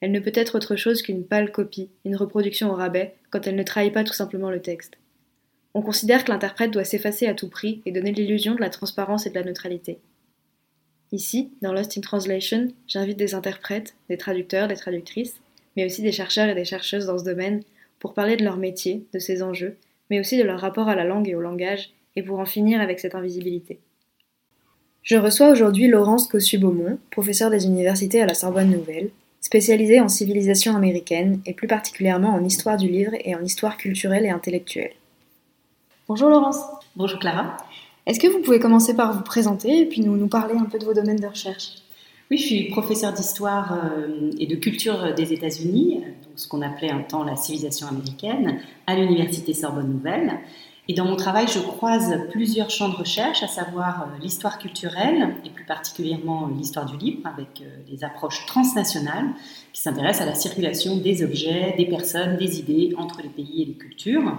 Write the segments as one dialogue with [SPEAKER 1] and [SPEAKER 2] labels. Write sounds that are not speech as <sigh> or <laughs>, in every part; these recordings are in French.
[SPEAKER 1] Elle ne peut être autre chose qu'une pâle copie, une reproduction au rabais, quand elle ne trahit pas tout simplement le texte. On considère que l'interprète doit s'effacer à tout prix et donner l'illusion de la transparence et de la neutralité. Ici, dans Lost in Translation, j'invite des interprètes, des traducteurs, des traductrices, mais aussi des chercheurs et des chercheuses dans ce domaine pour parler de leur métier, de ses enjeux, mais aussi de leur rapport à la langue et au langage, et pour en finir avec cette invisibilité. Je reçois aujourd'hui Laurence Cossu-Beaumont, professeure des universités à la Sorbonne Nouvelle, spécialisée en civilisation américaine et plus particulièrement en histoire du livre et en histoire culturelle et intellectuelle. Bonjour Laurence.
[SPEAKER 2] Bonjour Clara.
[SPEAKER 1] Est-ce que vous pouvez commencer par vous présenter et puis nous, nous parler un peu de vos domaines de recherche?
[SPEAKER 2] Oui, je suis professeure d'histoire euh, et de culture des États-Unis, ce qu'on appelait un temps la civilisation américaine, à l'université Sorbonne Nouvelle. Et dans mon travail, je croise plusieurs champs de recherche, à savoir euh, l'histoire culturelle et plus particulièrement l'histoire du livre, avec euh, des approches transnationales qui s'intéressent à la circulation des objets, des personnes, des idées entre les pays et les cultures.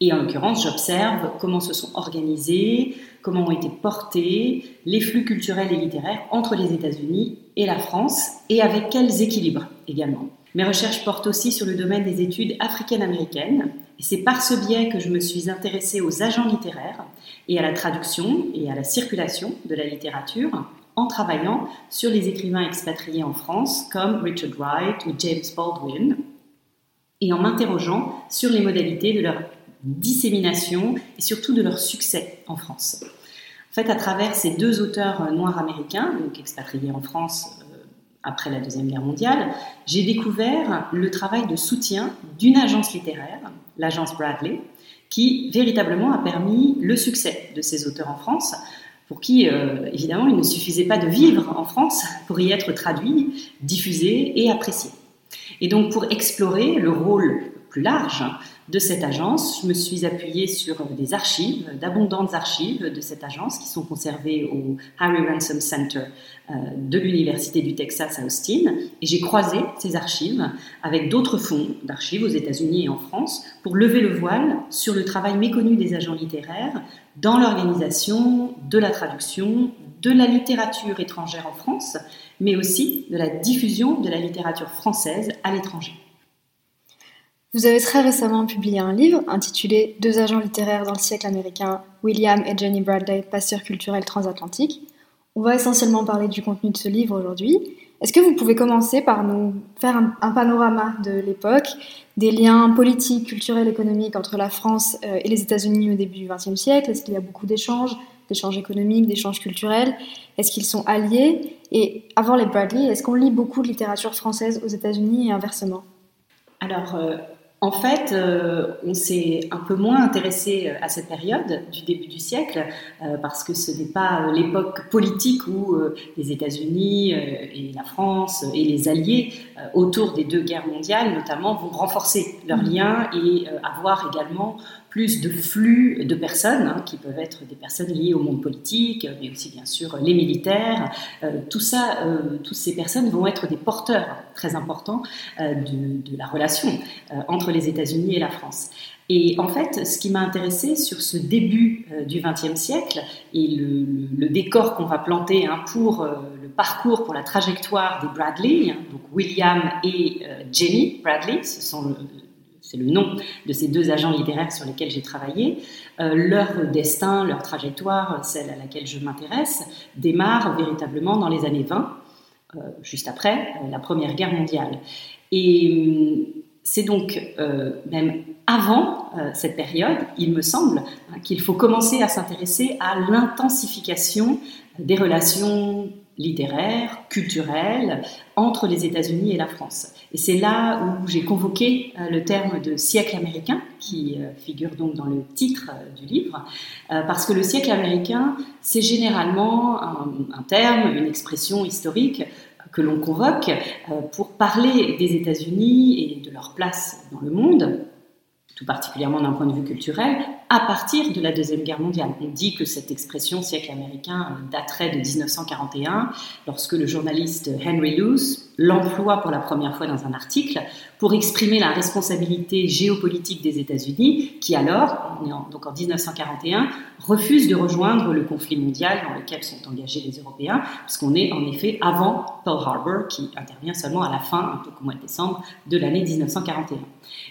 [SPEAKER 2] Et en l'occurrence, j'observe comment se sont organisés, comment ont été portés les flux culturels et littéraires entre les États-Unis et la France, et avec quels équilibres également. Mes recherches portent aussi sur le domaine des études africaines-américaines, c'est par ce biais que je me suis intéressée aux agents littéraires et à la traduction et à la circulation de la littérature en travaillant sur les écrivains expatriés en France comme Richard Wright ou James Baldwin et en m'interrogeant sur les modalités de leur dissémination et surtout de leur succès en France. En fait, à travers ces deux auteurs noirs américains, donc expatriés en France après la Deuxième Guerre mondiale, j'ai découvert le travail de soutien d'une agence littéraire, l'agence Bradley, qui véritablement a permis le succès de ces auteurs en France, pour qui, euh, évidemment, il ne suffisait pas de vivre en France pour y être traduit, diffusé et apprécié. Et donc, pour explorer le rôle plus large de cette agence. Je me suis appuyée sur des archives, d'abondantes archives de cette agence qui sont conservées au Harry Ransom Center euh, de l'Université du Texas à Austin. Et j'ai croisé ces archives avec d'autres fonds d'archives aux États-Unis et en France pour lever le voile sur le travail méconnu des agents littéraires dans l'organisation de la traduction de la littérature étrangère en France, mais aussi de la diffusion de la littérature française à l'étranger.
[SPEAKER 1] Vous avez très récemment publié un livre intitulé Deux agents littéraires dans le siècle américain, William et Jenny Bradley, passeurs culturels transatlantiques. On va essentiellement parler du contenu de ce livre aujourd'hui. Est-ce que vous pouvez commencer par nous faire un, panorama de l'époque, des liens politiques, culturels, économiques entre la France euh, et les États-Unis au début du XXe siècle? Est-ce qu'il y a beaucoup d'échanges, d'échanges économiques, d'échanges culturels? Est-ce qu'ils sont alliés? Et avant les Bradley, est-ce qu'on lit beaucoup de littérature française aux États-Unis et inversement?
[SPEAKER 2] Alors, euh, en fait, euh, on s'est un peu moins intéressé euh, à cette période du début du siècle euh, parce que ce n'est pas l'époque politique où les États-Unis et la France et les Alliés autour des deux guerres mondiales notamment vont renforcer leurs liens et avoir également plus de flux de personnes, hein, qui peuvent être des personnes liées au monde politique, mais aussi bien sûr les militaires. Euh, tout ça, euh, toutes ces personnes vont être des porteurs très importants euh, de, la relation entre les États-Unis et la France. Et en fait, ce qui m'a intéressé sur ce début du XXe siècle et le, décor qu'on va planter hein, pour le parcours, pour la trajectoire des Bradley, hein, donc William et Jenny Bradley, ce sont le, c'est le nom de ces deux agents littéraires sur lesquels j'ai travaillé, euh, leur destin, leur trajectoire, celle à laquelle je m'intéresse, démarre véritablement dans les années 20, euh, juste après euh, la Première Guerre mondiale. Et c'est donc même avant cette période, il me semble, hein, qu'il faut commencer à s'intéresser à l'intensification des relations littéraire, culturelle entre les États-Unis et la France. Et c'est là où j'ai convoqué euh, le terme de siècle américain, qui euh, figure donc dans le titre euh, du livre, parce que le siècle américain, c'est généralement un, terme, une expression historique que l'on convoque pour parler des États-Unis et de leur place dans le monde tout particulièrement d'un point de vue culturel, à partir de la Deuxième Guerre mondiale. On dit que cette expression siècle américain daterait de 1941, lorsque le journaliste Henry Luce l'emploie pour la première fois dans un article pour exprimer la responsabilité géopolitique des États-Unis, qui alors, donc en 1941, refuse de rejoindre le conflit mondial dans lequel sont engagés les Européens, puisqu'on est en effet avant Pearl Harbor, qui intervient seulement à la fin, un peu au mois de décembre, de l'année 1941.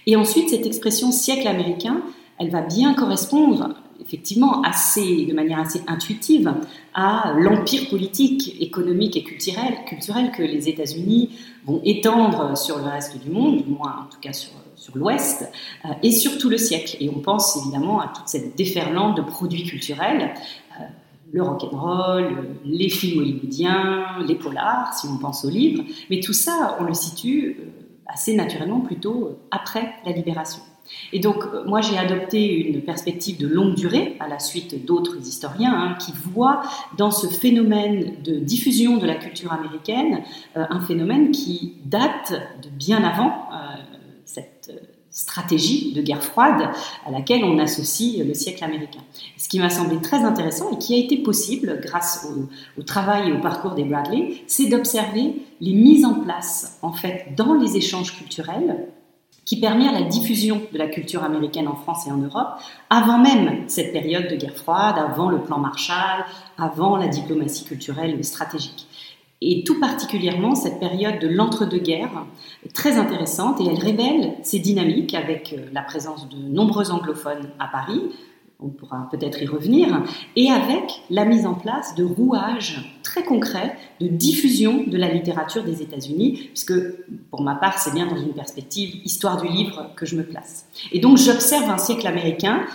[SPEAKER 2] Et ensuite, cette expression siècle américain, elle va bien correspondre effectivement assez, de manière assez intuitive à l'empire politique, économique et culturel, que les États-Unis vont étendre sur le reste du monde, du moins en tout cas sur, l'Ouest, euh, et sur tout le siècle. Et on pense évidemment à toute cette déferlante de produits culturels. Euh, le rock'n'roll, les films hollywoodiens, les polars, si on pense aux livres, mais tout ça, on le situe euh, assez naturellement plutôt après la libération. Et donc, euh, moi, j'ai adopté une perspective de longue durée, à la suite d'autres historiens, hein, qui voient dans ce phénomène de diffusion de la culture américaine euh, un phénomène qui date de bien avant euh, cette stratégie de guerre froide à laquelle on associe le siècle américain. Ce qui m'a semblé très intéressant et qui a été possible grâce au, au travail et au parcours des Bradley, c'est d'observer les mises en place, en fait, dans les échanges culturels qui permet la diffusion de la culture américaine en France et en Europe, avant même cette période de guerre froide, avant le plan Marshall, avant la diplomatie culturelle stratégique. Et tout particulièrement, cette période de l'entre-deux-guerres très intéressante et elle révèle ces dynamiques avec euh, la présence de nombreux anglophones à Paris, on pourra peut-être y revenir, et avec la mise en place de rouages très concrets de diffusion de la littérature des États-Unis, puisque pour ma part, c'est bien dans une perspective histoire du livre que je me place. Et donc j'observe un siècle américain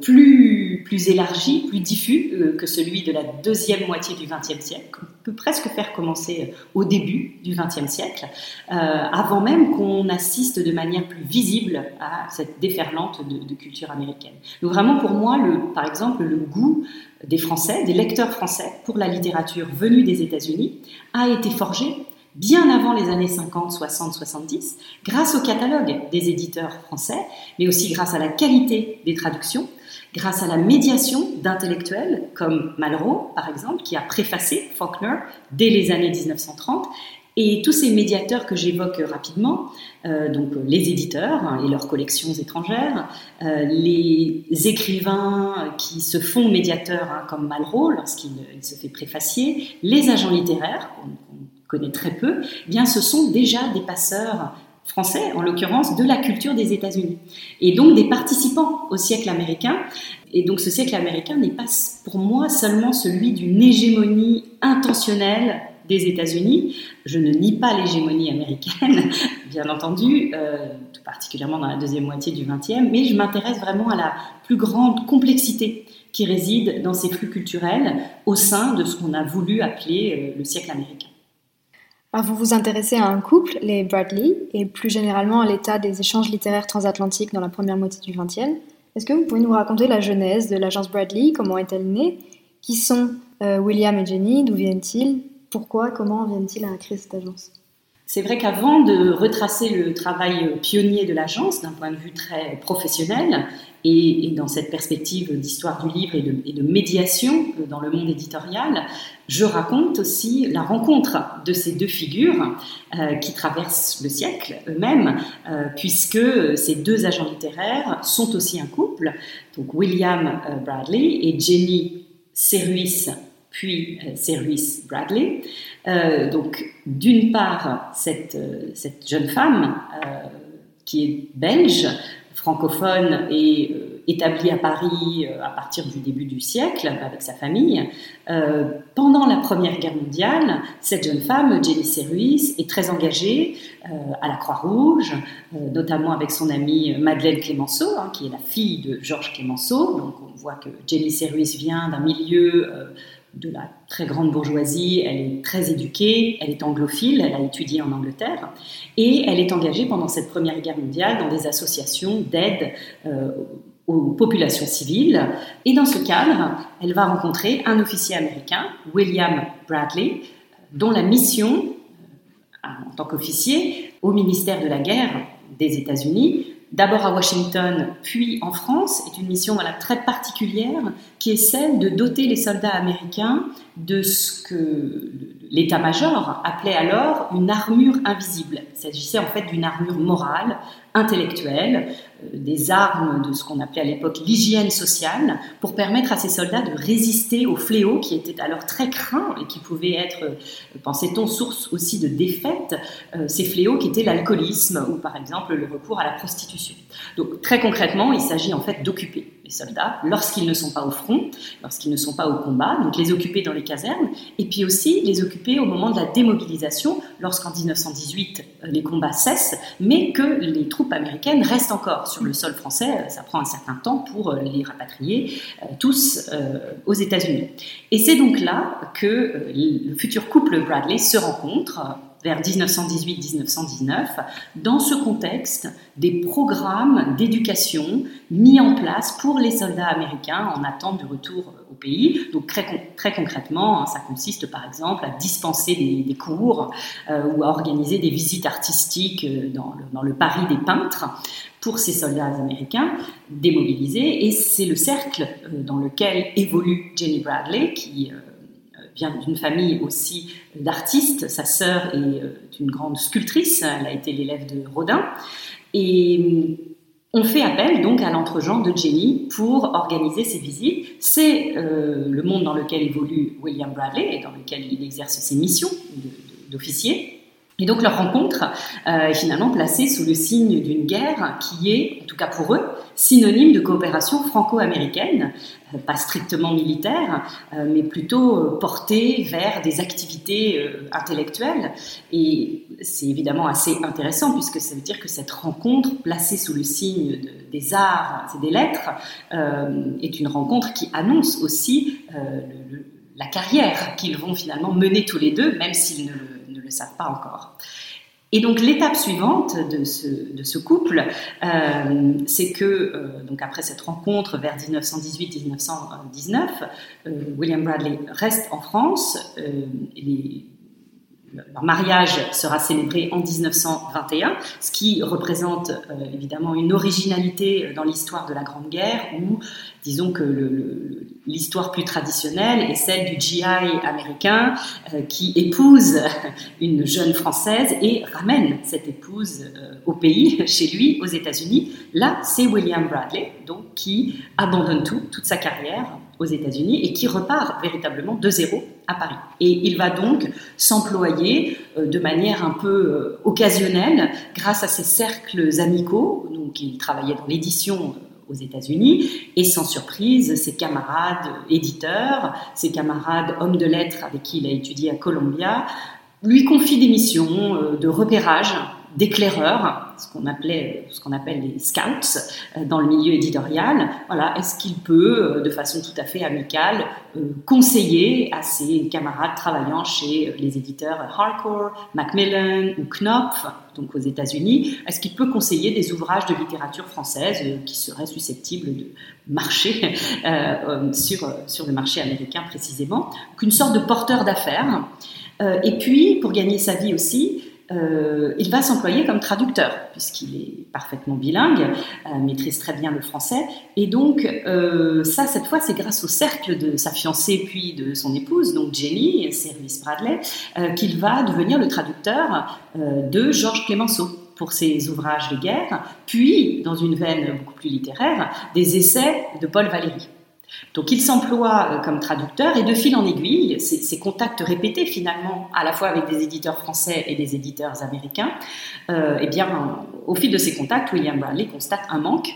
[SPEAKER 2] plus, plus élargi, plus diffus euh, que celui de la deuxième moitié du XXe siècle. On peut presque faire commencer au début du XXe siècle, euh, avant même qu'on assiste de manière plus visible à cette déferlante de, culture américaine. Donc vraiment pour moi, par exemple, le goût des Français, des lecteurs français pour la littérature venue des États-Unis a été forgé bien avant les années 50, 60, 70, grâce au catalogue des éditeurs français, mais aussi grâce à la qualité des traductions, grâce à la médiation d'intellectuels comme Malraux, par exemple, qui a préfacé Faulkner dès les années 1930, et tous ces médiateurs que j'évoque rapidement, euh, donc les éditeurs hein, et leurs collections étrangères, euh, les écrivains qui se font médiateurs hein, comme Malraux lorsqu'il se fait préfacier, les agents littéraires, connaît très peu, eh bien ce sont déjà des passeurs français, en l'occurrence, de la culture des États-Unis. Et donc des participants au siècle américain. Et donc ce siècle américain n'est pas pour moi seulement celui d'une hégémonie intentionnelle des États-Unis. Je ne nie pas l'hégémonie américaine, <laughs> bien entendu, euh, tout particulièrement dans la deuxième moitié du XXe, mais je m'intéresse vraiment à la plus grande complexité qui réside dans ces flux culturels au sein de ce qu'on a voulu appeler euh, le siècle américain
[SPEAKER 1] vous vous intéressez à un couple, les Bradley, et plus généralement à l'état des échanges littéraires transatlantiques dans la première moitié du XXe. Est-ce que vous pouvez nous raconter la genèse de l'agence Bradley Comment est-elle née Qui sont euh, William et Jenny D'où viennent-ils Pourquoi Comment viennent-ils à créer cette agence?
[SPEAKER 2] C'est vrai qu'avant de retracer le travail pionnier de l'agence d'un point de vue très professionnel et, dans cette perspective d'histoire du livre et de, médiation dans le monde éditorial, je raconte aussi la rencontre de ces deux figures euh, qui traversent le siècle eux-mêmes, euh, puisque ces deux agents littéraires sont aussi un couple, donc William euh, Bradley et Jenny Serruis puis Serruis Bradley. donc, d'une part, cette, cette, jeune femme qui est belge, francophone et établi à Paris à partir du début du siècle avec sa famille. pendant la Première Guerre mondiale, cette jeune femme, Jenny Serruis, est très engagée à la Croix-Rouge, notamment avec son amie Madeleine Clémenceau, hein, qui est la fille de Georges Clémenceau. Donc on voit que Jenny Serruis vient d'un milieu de la très grande bourgeoisie, elle est très éduquée, elle est anglophile, elle a étudié en Angleterre, et elle est engagée pendant cette Première Guerre mondiale dans des associations d'aide euh, aux populations civiles. Et dans ce cadre, elle va rencontrer un officier américain, William Bradley, dont la mission, euh, en tant qu'officier, au ministère de la Guerre des États-Unis, d'abord à Washington, puis en France, est une mission très particulière qui est celle de doter les soldats américains de ce que l'état-major appelait alors une armure invisible. Il s'agissait en fait d'une armure morale, intellectuelle, euh, des armes de ce qu'on appelait à l'époque l'hygiène sociale, pour permettre à ces soldats de résister aux fléaux qui étaient alors très craints et qui pouvaient être, euh, pensait-on, source aussi de défaite, euh, ces fléaux qui étaient l'alcoolisme ou par exemple le recours à la prostitution. Donc très concrètement, il s'agit en fait d'occuper les soldats lorsqu'ils ne sont pas au front, lorsqu'ils ne sont pas au combat, donc les occuper dans les casernes, et puis aussi les occuper au moment de la démobilisation, lorsqu'en 1918 euh, les combats cessent, mais que les troupes américaines restent encore sur le sol français. Ça prend un certain temps pour euh, les rapatrier euh, tous aux États-Unis. Et c'est donc là que le futur couple Bradley se rencontre vers 1918-1919, dans ce contexte, des programmes d'éducation mis en place pour les soldats américains en attente du retour au pays. Donc très, concrètement, hein, ça consiste par exemple à dispenser des, cours euh, ou à organiser des visites artistiques euh, dans le, dans Paris des peintres pour ces soldats américains démobilisés. Et c'est le cercle euh, dans lequel évolue Jenny Bradley, qui vient d'une famille aussi d'artistes. Sa sœur est euh, une grande sculptrice, elle a été l'élève de Rodin. Et euh, on fait appel donc à l'entre-genre de Jenny pour organiser ces visites. C'est euh, le monde dans lequel évolue William Bradley et dans lequel il exerce ses missions d'officier. Et donc leur rencontre est finalement placée sous le signe d'une guerre qui est, en tout cas pour eux, synonyme de coopération franco-américaine, euh, pas strictement militaire, euh, mais plutôt euh, portée vers des activités intellectuelles. Et c'est évidemment assez intéressant puisque ça veut dire que cette rencontre, placée sous le signe des arts et des lettres, est une rencontre qui annonce aussi la carrière qu'ils vont finalement mener tous les deux, même s'ils ne le savent pas encore. Et donc l'étape suivante de ce, couple, euh, c'est que euh, donc après cette rencontre vers 1918-1919, euh, William Bradley reste en France. Leur mariage sera célébré en 1921, ce qui représente évidemment une originalité dans l'histoire de la Grande Guerre, où disons que l'histoire plus traditionnelle est celle du GI américain euh, qui épouse <laughs> une jeune française et ramène cette épouse euh, au pays, <laughs> chez lui, aux États-Unis. Là, c'est William Bradley, donc qui abandonne tout, toute sa carrière aux États-Unis et qui repart véritablement de zéro à Paris. Et il va donc s'employer euh, de manière un peu occasionnelle grâce à ses cercles amicaux. Donc, il travaillait dans l'édition aux États-Unis. Et sans surprise, ses camarades éditeurs, ses camarades hommes de lettres avec qui il a étudié à Columbia, lui confient des missions euh, de repérage d'éclaireurs, ce qu'on appelait, ce qu'on appelle les scouts euh, dans le milieu éditorial. Voilà, est-ce qu'il peut, euh, de façon tout à fait amicale, euh, conseiller à ses camarades travaillant chez les éditeurs Harcourt, Macmillan ou Knopf, donc aux États-Unis, est-ce qu'il peut conseiller des ouvrages de littérature française qui seraient susceptibles de marcher <laughs> sur, sur le marché américain précisément Donc une sorte de porteur d'affaires. et puis, pour gagner sa vie aussi, euh, il va s'employer comme traducteur, puisqu'il est parfaitement bilingue, euh, maîtrise très bien le français. Et donc, euh, ça, cette fois, c'est grâce au cercle de sa fiancée puis de son épouse, donc Jenny, Service Bradley, qu'il va devenir le traducteur de Georges Clémenceau pour ses ouvrages de guerre, puis, dans une veine beaucoup plus littéraire, des essais de Paul Valéry. Donc il s'emploie euh, comme traducteur et de fil en aiguille, ces, contacts répétés finalement à la fois avec des éditeurs français et des éditeurs américains, euh, eh bien au fil de ces contacts, William Bradley constate un manque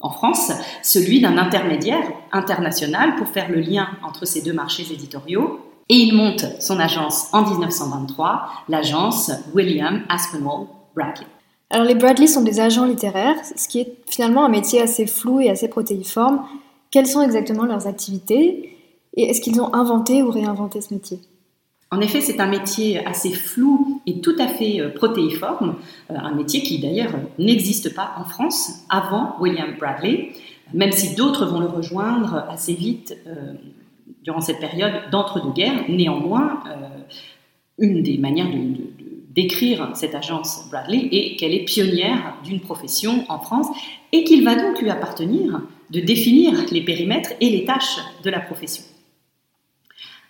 [SPEAKER 2] en France, celui d'un intermédiaire international pour faire le lien entre ces deux marchés éditoriaux. Et il monte son agence en 1923, l'agence William Aspinwall Bradley.
[SPEAKER 1] Alors les Bradley sont des agents littéraires, ce qui est finalement un métier assez flou et assez protéiforme. Quelles sont exactement leurs activités et est-ce qu'ils ont inventé ou réinventé ce métier?
[SPEAKER 2] En effet, c'est un métier assez flou et tout à fait euh, protéiforme, euh, un métier qui d'ailleurs n'existe pas en France avant William Bradley, même si d'autres vont le rejoindre assez vite euh, durant cette période d'entre-deux-guerres. Néanmoins, une des manières de, décrire cette agence Bradley est qu'elle est pionnière d'une profession en France et qu'il va donc lui appartenir de définir les périmètres et les tâches de la profession.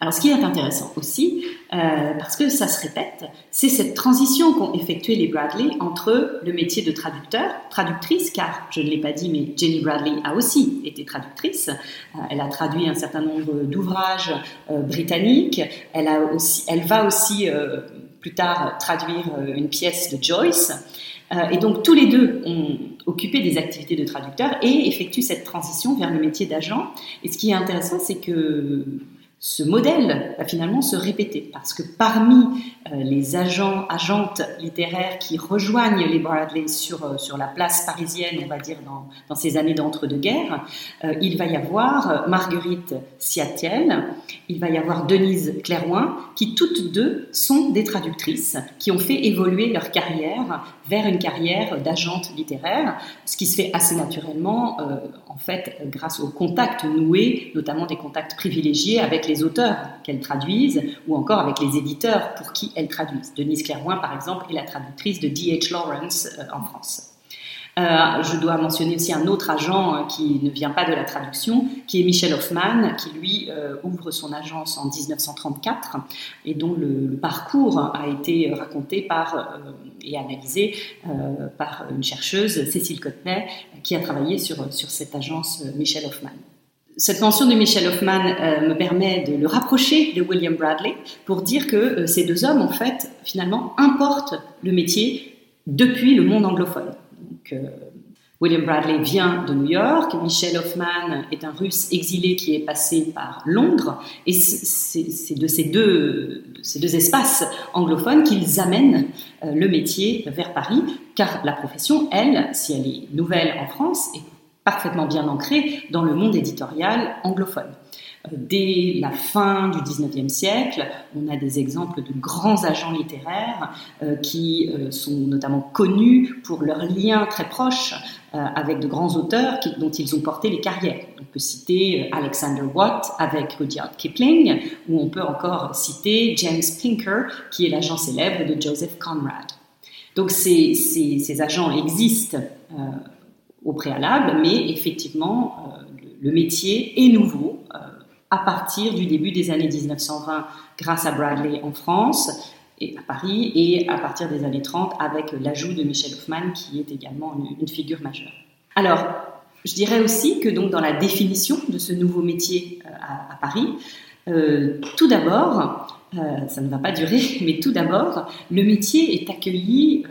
[SPEAKER 2] Alors, ce qui est intéressant aussi, euh, parce que ça se répète, c'est cette transition qu'ont effectué les Bradley entre le métier de traducteur, traductrice, car je ne l'ai pas dit, mais Jenny Bradley a aussi été traductrice. Euh, elle a traduit un certain nombre d'ouvrages euh, britanniques. Elle, a aussi, elle va aussi plus tard traduire une pièce de Joyce. Et donc tous les deux ont occupé des activités de traducteur et effectuent cette transition vers le métier d'agent. Et ce qui est intéressant, c'est que ce modèle va finalement se répéter. Parce que parmi euh, les agents, agentes littéraires qui rejoignent les Bradley sur, euh, sur la place parisienne, on va dire dans, dans ces années d'entre-deux-guerres, euh, il va y avoir Marguerite Siatiel, il va y avoir Denise Clairouin, qui toutes deux sont des traductrices, qui ont fait évoluer leur carrière vers une carrière d'agente littéraire, ce qui se fait assez naturellement, en fait, grâce aux contacts noués, notamment des contacts privilégiés avec les auteurs qu'elles traduisent, ou encore avec les éditeurs pour qui elles traduisent. Denise Clairvoin, par exemple, est la traductrice de D.H. Lawrence euh, en France. Euh, je dois mentionner aussi un autre agent euh, qui ne vient pas de la traduction, qui est Michel Hoffman, qui lui ouvre son agence en 1934 et dont le, parcours a été raconté par, et analysé par une chercheuse, Cécile Cottenay, qui a travaillé sur, sur cette agence Michel Hoffman cette mention de Michel Hoffman euh, me permet de le rapprocher de William Bradley pour dire que euh, ces deux hommes, en fait, finalement, importent le métier depuis le monde anglophone. Euh, William Bradley vient de New York, Michel Hoffman est un russe exilé qui est passé par Londres, et c'est de ces deux, ces deux espaces anglophones qu'ils amènent le métier vers Paris, car la profession, elle, si elle est nouvelle en France, est parfaitement bien ancré dans le monde éditorial anglophone. Euh, dès la fin du 19e siècle, on a des exemples de grands agents littéraires euh, qui euh, sont notamment connus pour leurs liens très proches avec de grands auteurs dont ils ont porté les carrières. On peut citer Alexander Watt avec Rudyard Kipling, ou on peut encore citer James Pinker, qui est l'agent célèbre de Joseph Conrad. Donc ces agents existent au préalable, mais effectivement, euh, le métier est nouveau euh, à partir du début des années 1920 grâce à Bradley en France et à Paris et à partir des années 30 avec l'ajout de Michel Hoffman qui est également une, figure majeure. Alors, je dirais aussi que donc dans la définition de ce nouveau métier euh, à, Paris, tout d'abord, ça ne va pas durer, <laughs> mais tout d'abord, le métier est accueilli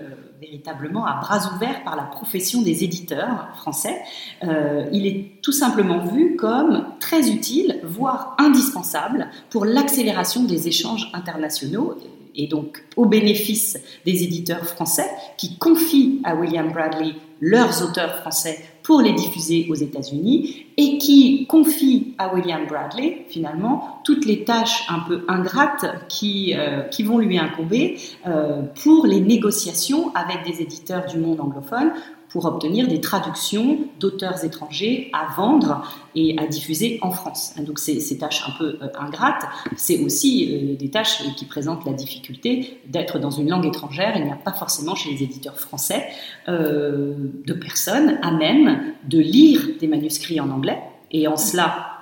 [SPEAKER 2] véritablement à bras ouverts par la profession des éditeurs français. Euh, il est tout simplement vu comme très utile, voire indispensable pour l'accélération des échanges internationaux et donc au bénéfice des éditeurs français qui confient à William Bradley leurs auteurs français pour les diffuser aux États-Unis et qui confie à William Bradley finalement toutes les tâches un peu ingrates qui, euh, vont lui incomber euh, pour les négociations avec des éditeurs du monde anglophone pour obtenir des traductions d'auteurs étrangers à vendre et à diffuser en France. Donc ces, ces tâches un peu euh, ingrates, c'est aussi euh, des tâches qui présentent la difficulté d'être dans une langue étrangère. Il n'y a pas forcément chez les éditeurs français euh, de personnes à même de lire des manuscrits en anglais. Et en cela,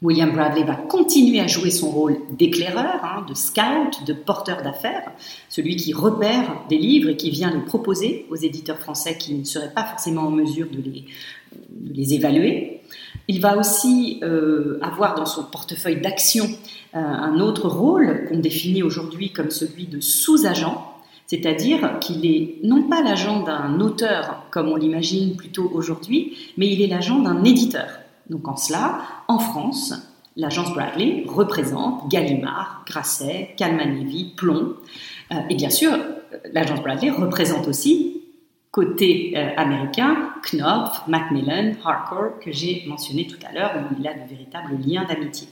[SPEAKER 2] William Bradley va continuer à jouer son rôle d'éclaireur, hein, de scout, de porteur d'affaires, celui qui repère des livres et qui vient les proposer aux éditeurs français qui ne seraient pas forcément en mesure de les, évaluer. Il va aussi euh, avoir dans son portefeuille d'action euh, un autre rôle qu'on définit aujourd'hui comme celui de sous-agent, C'est-à-dire qu'il est non pas l'agent d'un auteur, comme on l'imagine plutôt aujourd'hui, mais il est l'agent d'un éditeur. Donc en cela, en France, l'agence Bradley représente Gallimard, Grasset, Calman-Levy, Plomb. Euh, et bien sûr, l'agence Bradley représente aussi, côté euh, américain, Knopf, Macmillan, Harcourt, que j'ai mentionné tout à l'heure, où il a de véritables liens d'amitié.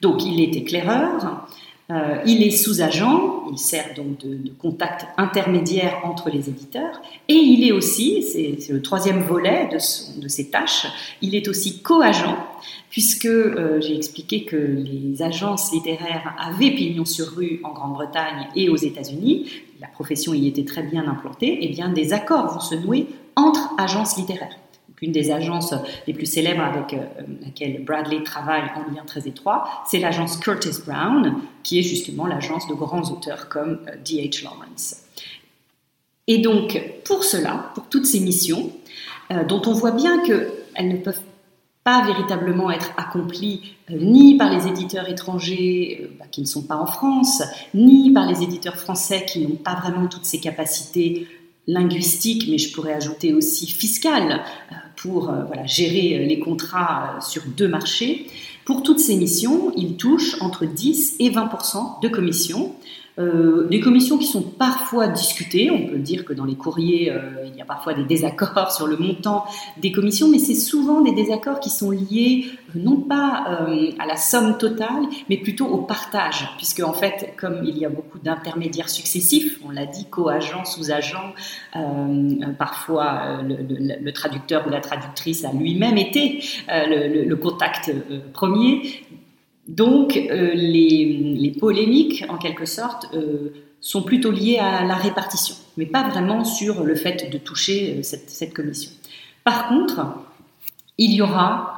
[SPEAKER 2] Donc il est éclaireur, euh, il est sous-agent, il sert donc de, contact intermédiaire entre les éditeurs, et il est aussi, c'est le troisième volet de, ses tâches, il est aussi co-agent, puisque euh, j'ai expliqué que les agences littéraires avaient pignon sur rue en Grande-Bretagne et aux États-Unis, la profession y était très bien implantée, et bien des accords vont se nouer entre agences littéraires une des agences les plus célèbres avec euh, laquelle Bradley travaille en lien très étroit, c'est l'agence Curtis Brown, qui est justement l'agence de grands auteurs comme D.H. Euh, Lawrence. Et donc, pour cela, pour toutes ces missions, euh, dont on voit bien qu'elles ne peuvent pas véritablement être accomplies ni par les éditeurs étrangers bah, qui ne sont pas en France, ni par les éditeurs français qui n'ont pas vraiment toutes ces capacités linguistiques, mais je pourrais ajouter aussi fiscales, pour euh, gérer euh, les contrats euh, sur deux marchés. Pour toutes ces missions, il touche entre 10 et 20% de commissions euh, des commissions qui sont parfois discutées, on peut dire que dans les courriers, euh, il y a parfois des désaccords sur le montant des commissions, mais c'est souvent des désaccords qui sont liés euh, non pas à la somme totale, mais plutôt au partage, puisque en fait, comme il y a beaucoup d'intermédiaires successifs, on l'a dit, co-agents, sous-agents, parfois le, traducteur ou la traductrice a lui-même été le, contact premier, donc euh, les, polémiques, en quelque sorte, euh, sont plutôt liées à la répartition, mais pas vraiment sur le fait de toucher euh, cette, commission. Par contre, il y aura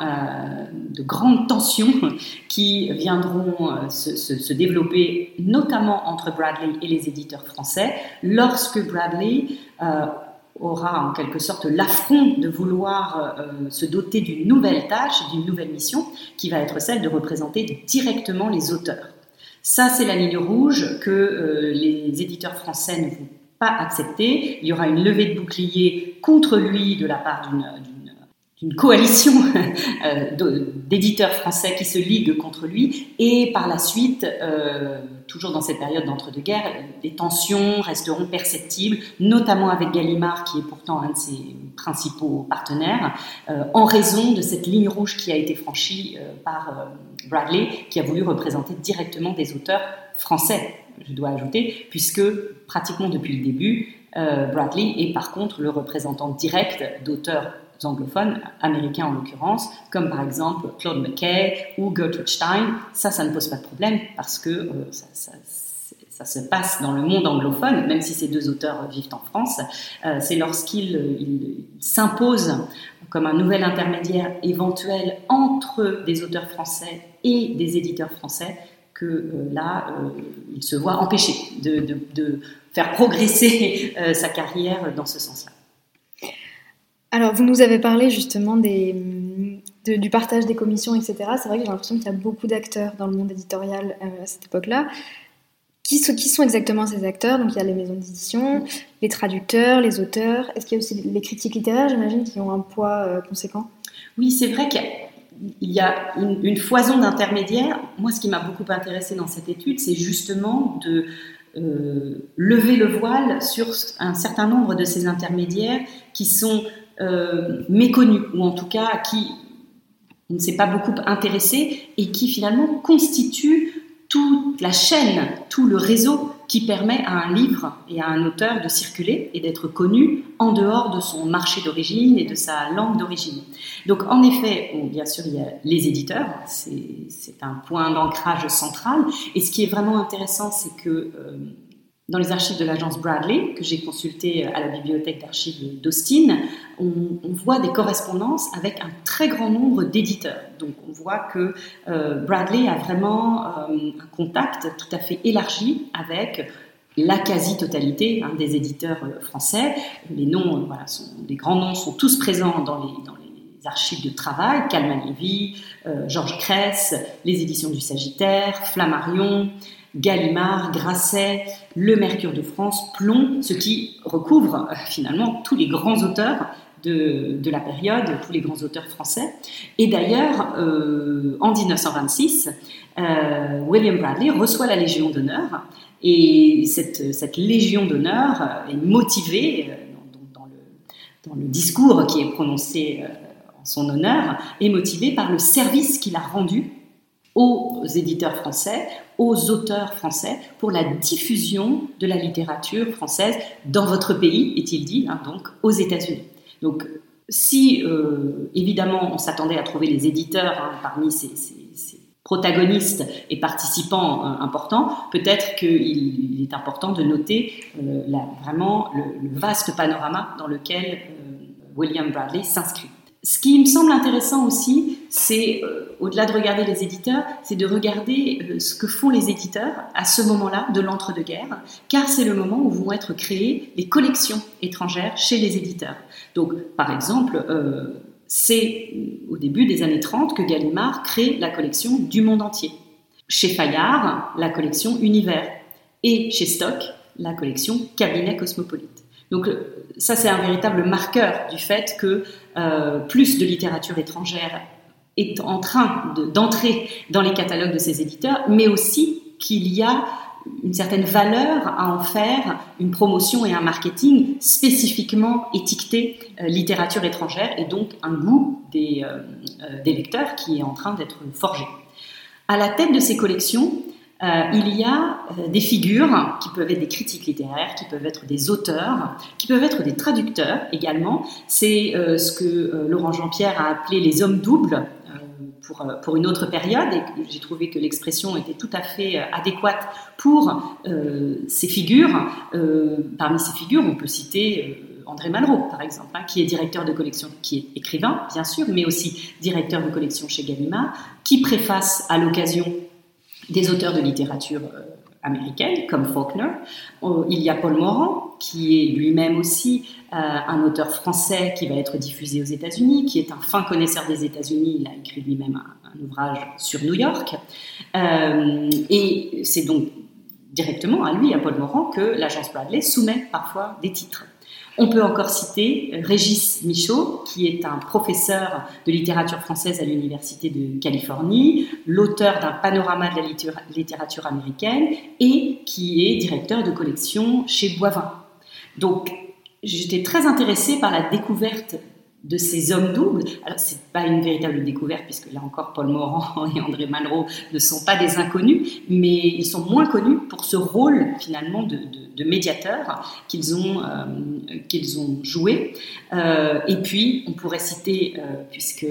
[SPEAKER 2] de grandes tensions <laughs> qui viendront se, développer, notamment entre Bradley et les éditeurs français, lorsque Bradley aura en quelque sorte l'affront de vouloir euh, se doter d'une nouvelle tâche, d'une nouvelle mission, qui va être celle de représenter directement les auteurs. Ça, c'est la ligne rouge que euh, les éditeurs français ne vont pas accepter. Il y aura une levée de bouclier contre lui de la part d'une d'une coalition <laughs> euh, d'éditeurs français qui se liguent contre lui. Et par la suite, euh, toujours dans cette période d'entre-deux-guerres, des tensions resteront perceptibles, notamment avec Gallimard, qui est pourtant un de ses principaux partenaires, euh, en raison de cette ligne rouge qui a été franchie par Bradley, qui a voulu représenter directement des auteurs français, je dois ajouter, puisque pratiquement depuis le début, Bradley est par contre le représentant direct d'auteurs anglophones, américains en l'occurrence, comme par exemple Claude McKay ou Gertrude Stein. Ça, ça ne pose pas de problème parce que euh, ça, se passe dans le monde anglophone, même si ces deux auteurs vivent en France. Euh, c'est lorsqu'ils s'imposent comme un nouvel intermédiaire éventuel entre des auteurs français et des éditeurs français que euh, là, il se voit empêché de, de faire progresser sa carrière dans ce sens-là.
[SPEAKER 1] Alors, vous nous avez parlé justement des, du partage des commissions, etc. C'est vrai que j'ai l'impression qu'il y a beaucoup d'acteurs dans le monde éditorial euh, à cette époque-là. Qui, sont exactement ces acteurs? Donc, il y a les maisons d'édition, les traducteurs, les auteurs. Est-ce qu'il y a aussi les critiques littéraires, j'imagine, qui ont un poids euh, conséquent?
[SPEAKER 2] Oui, c'est vrai qu'il y a une, foison d'intermédiaires. Moi, ce qui m'a beaucoup intéressé dans cette étude, c'est justement de euh, lever le voile sur un certain nombre de ces intermédiaires qui sont euh, méconnus, ou en tout cas qui on ne s'est pas beaucoup intéressé, et qui finalement constitue toute la chaîne, tout le réseau qui permet à un livre et à un auteur de circuler et d'être connu en dehors de son marché d'origine et de sa langue d'origine. Donc en effet, bien sûr, il y a les éditeurs, c'est un point d'ancrage central, et ce qui est vraiment intéressant, c'est que... Euh, dans les archives de l'agence Bradley, que j'ai consulté à la bibliothèque d'archives d'Austin, on, voit des correspondances avec un très grand nombre d'éditeurs. Donc on voit que euh, Bradley a vraiment euh, un contact tout à fait élargi avec la quasi-totalité hein, des éditeurs euh, français. Les noms, voilà, les grands noms sont tous présents dans les, archives de travail, Calman Levy, Georges Cress, les éditions du Sagittaire, Flammarion, Gallimard, Grasset, Le Mercure de France, Plomb, ce qui recouvre finalement tous les grands auteurs de, la période, tous les grands auteurs français. Et d'ailleurs, en 1926, William Bradley reçoit la Légion d'honneur et cette, Légion d'honneur est motivée dans le discours qui est prononcé euh, en son honneur, est motivé par le service qu'il a rendu aux éditeurs français, aux auteurs français, pour la diffusion de la littérature française dans votre pays, est-il dit, hein, donc aux États-Unis. Donc, si euh, évidemment on s'attendait à trouver les éditeurs hein, parmi ces, protagonistes et participants euh, importants, peut-être qu'il est important de noter euh, vraiment le, vaste panorama dans lequel William Bradley s'inscrit. Ce qui me semble intéressant aussi, c'est, au-delà de regarder les éditeurs, c'est de regarder ce que font les éditeurs à ce moment-là de l'entre-deux-guerres, car c'est le moment où vont être créées les collections étrangères chez les éditeurs. Donc, par exemple, c'est au début des années 30 que Gallimard crée la collection du monde entier. Chez Fayard, la collection Univers. Et chez Stock, la collection Cabinet Cosmopolite. Donc ça, c'est un véritable marqueur du fait que euh, plus de littérature étrangère est en train d'entrer dans les catalogues de ces éditeurs, mais aussi qu'il y a une certaine valeur à en faire une promotion et un marketing spécifiquement étiqueté euh, littérature étrangère et donc un goût des, euh, des lecteurs qui est en train d'être forgé. À la tête de ces collections, il y a des figures qui peuvent être des critiques littéraires, qui peuvent être des auteurs, qui peuvent être des traducteurs également. C'est ce que Laurent Jean-Pierre a appelé les hommes doubles pour, euh, pour, une autre période et j'ai trouvé que l'expression était tout à fait euh, adéquate pour euh, ces figures. parmi ces figures, on peut citer André Malraux, par exemple, hein, qui est directeur de collection, qui est écrivain, bien sûr, mais aussi directeur de collection chez Gallimard, qui préface à l'occasion des auteurs de littérature américaine, comme Faulkner. Il y a Paul Morand, qui est lui-même aussi euh, un auteur français qui va être diffusé aux États-Unis, qui est un fin connaisseur des États-Unis. Il a écrit lui-même un, ouvrage sur New York. Euh, et c'est donc directement à lui, à Paul Morand, que l'agence Bradley soumet parfois des titres. On peut encore citer Régis Michaud, qui est un professeur de littérature française à l'Université de Californie, l'auteur d'un panorama de la littérature américaine et qui est directeur de collection chez Boivin. Donc, j'étais très intéressée par la découverte de ces hommes doubles. Alors, c'est pas une véritable découverte, puisque là encore, Paul Morand <laughs> et André Malraux ne sont pas des inconnus, mais ils sont moins connus pour ce rôle, finalement, de, de, médiateur qu'ils ont, euh, qu'ils ont joué. Euh, et puis, on pourrait citer, euh, puisque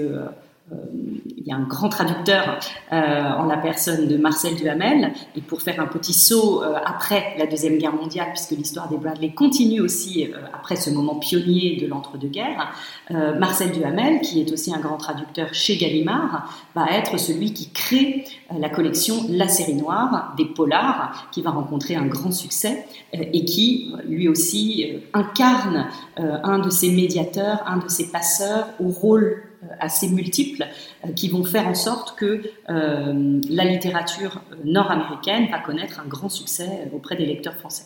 [SPEAKER 2] il y a un grand traducteur euh, en la personne de Marcel Duhamel. Et pour faire un petit saut euh, après la Deuxième Guerre mondiale, puisque l'histoire des Bradley continue aussi après ce moment pionnier de l'entre-deux-guerres, Marcel Duhamel, qui est aussi un grand traducteur chez Gallimard, va être celui qui crée la collection La série noire des polars, qui va rencontrer un grand succès et qui, lui aussi, incarne un de ces médiateurs, un de ces passeurs au rôle euh, assez multiples euh, qui vont faire en sorte que euh, la littérature nord-américaine va connaître un grand succès auprès des lecteurs français.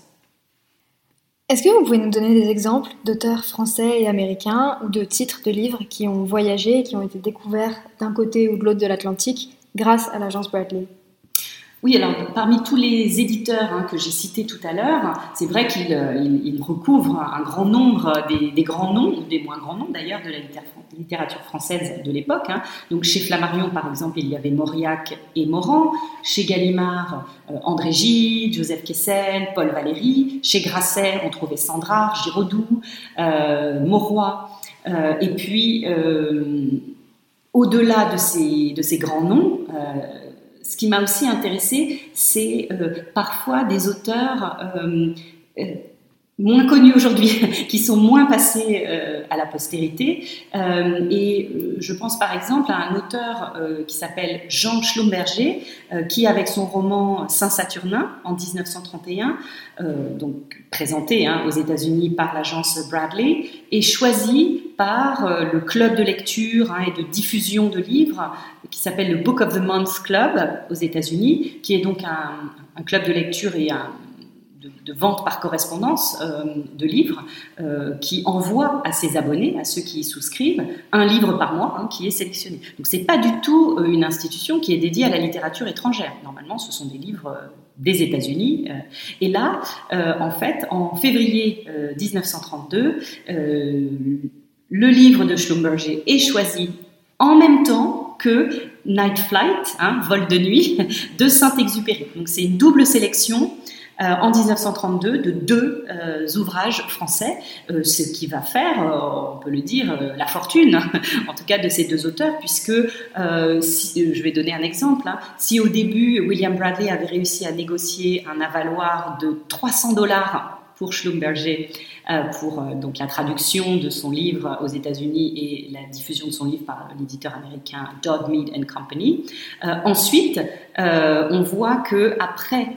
[SPEAKER 1] Est-ce que vous pouvez nous donner des exemples d'auteurs français et américains ou de titres de livres qui ont voyagé et qui ont été découverts d'un côté ou de l'autre de l'Atlantique grâce à l'agence Bradley?
[SPEAKER 2] Oui, alors parmi tous les éditeurs hein, que j'ai cités tout à l'heure, c'est vrai qu'ils euh, recouvrent un grand nombre des, grands noms, ou des moins grands noms d'ailleurs, de la littérature française de l'époque. Hein. Donc chez Flammarion, par exemple, il y avait Mauriac et Morand. Chez Gallimard, euh, André Gide, Joseph Kessel, Paul Valéry. Chez Grasset, on trouvait Sandra, Giraudoux, euh, Mauroy. Euh, et puis, au-delà de ces, de ces grands noms, ce qui m'a aussi intéressé, c'est parfois des auteurs moins connus aujourd'hui, <laughs> qui sont moins passés à la postérité. et je pense par exemple à un auteur qui s'appelle Jean Schlumberger, qui avec son roman Saint-Saturnin en 1931, donc présenté hein, aux États-Unis par l'agence Bradley, est choisi par le club de lecture hein, et de diffusion de livres qui s'appelle le Book of the Month Club aux États-Unis, qui est donc un club de lecture et un, de, vente par correspondance euh, de livres euh, qui envoie à ses abonnés, à ceux qui y souscrivent, un livre par mois hein, qui est sélectionné. Donc c'est pas du tout euh, une institution qui est dédiée à la littérature étrangère. Normalement, ce sont des livres des États-Unis. et là, en fait, en février 1932, le livre de Schlumberger est choisi en même temps que Night Flight, hein, vol de nuit, <laughs> de Saint-Exupéry. Donc c'est une double sélection en 1932 de deux euh, ouvrages français, euh, ce qui va faire, on peut le dire, la fortune, <laughs> en tout cas de ces deux auteurs, puisque, je vais donner un exemple, hein, si au début William Bradley avait réussi à négocier un avaloir de 300 dollars pour Schlumberger euh, pour euh, donc la traduction de son livre aux États-Unis et la diffusion de son livre par l'éditeur américain Dodd Mead and Company. Euh, ensuite, on voit que après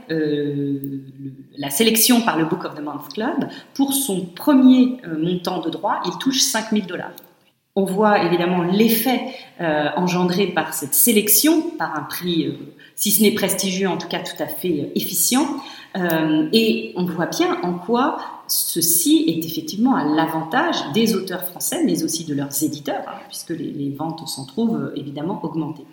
[SPEAKER 2] la sélection par le Book of the Month Club, pour son premier montant de droit, il touche 5000 dollars. On voit évidemment l'effet engendré par cette sélection, par un prix, si ce n'est prestigieux, en tout cas tout à fait efficient. et on voit bien en quoi ceci est effectivement à l'avantage des auteurs français, mais aussi de leurs éditeurs, hein, puisque les, ventes s'en trouvent euh, évidemment augmentées.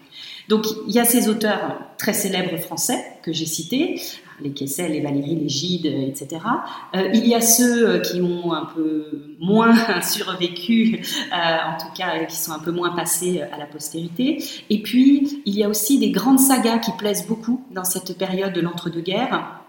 [SPEAKER 2] Donc il y a ces auteurs très célèbres français que j'ai cités, les Kessel, les Valérie, les Gide, etc. Euh, il y a ceux euh, qui ont un peu moins <laughs> survécu, en tout cas qui sont un peu moins passés à la postérité. Et puis il y a aussi des grandes sagas qui plaisent beaucoup dans cette période de l'entre-deux-guerres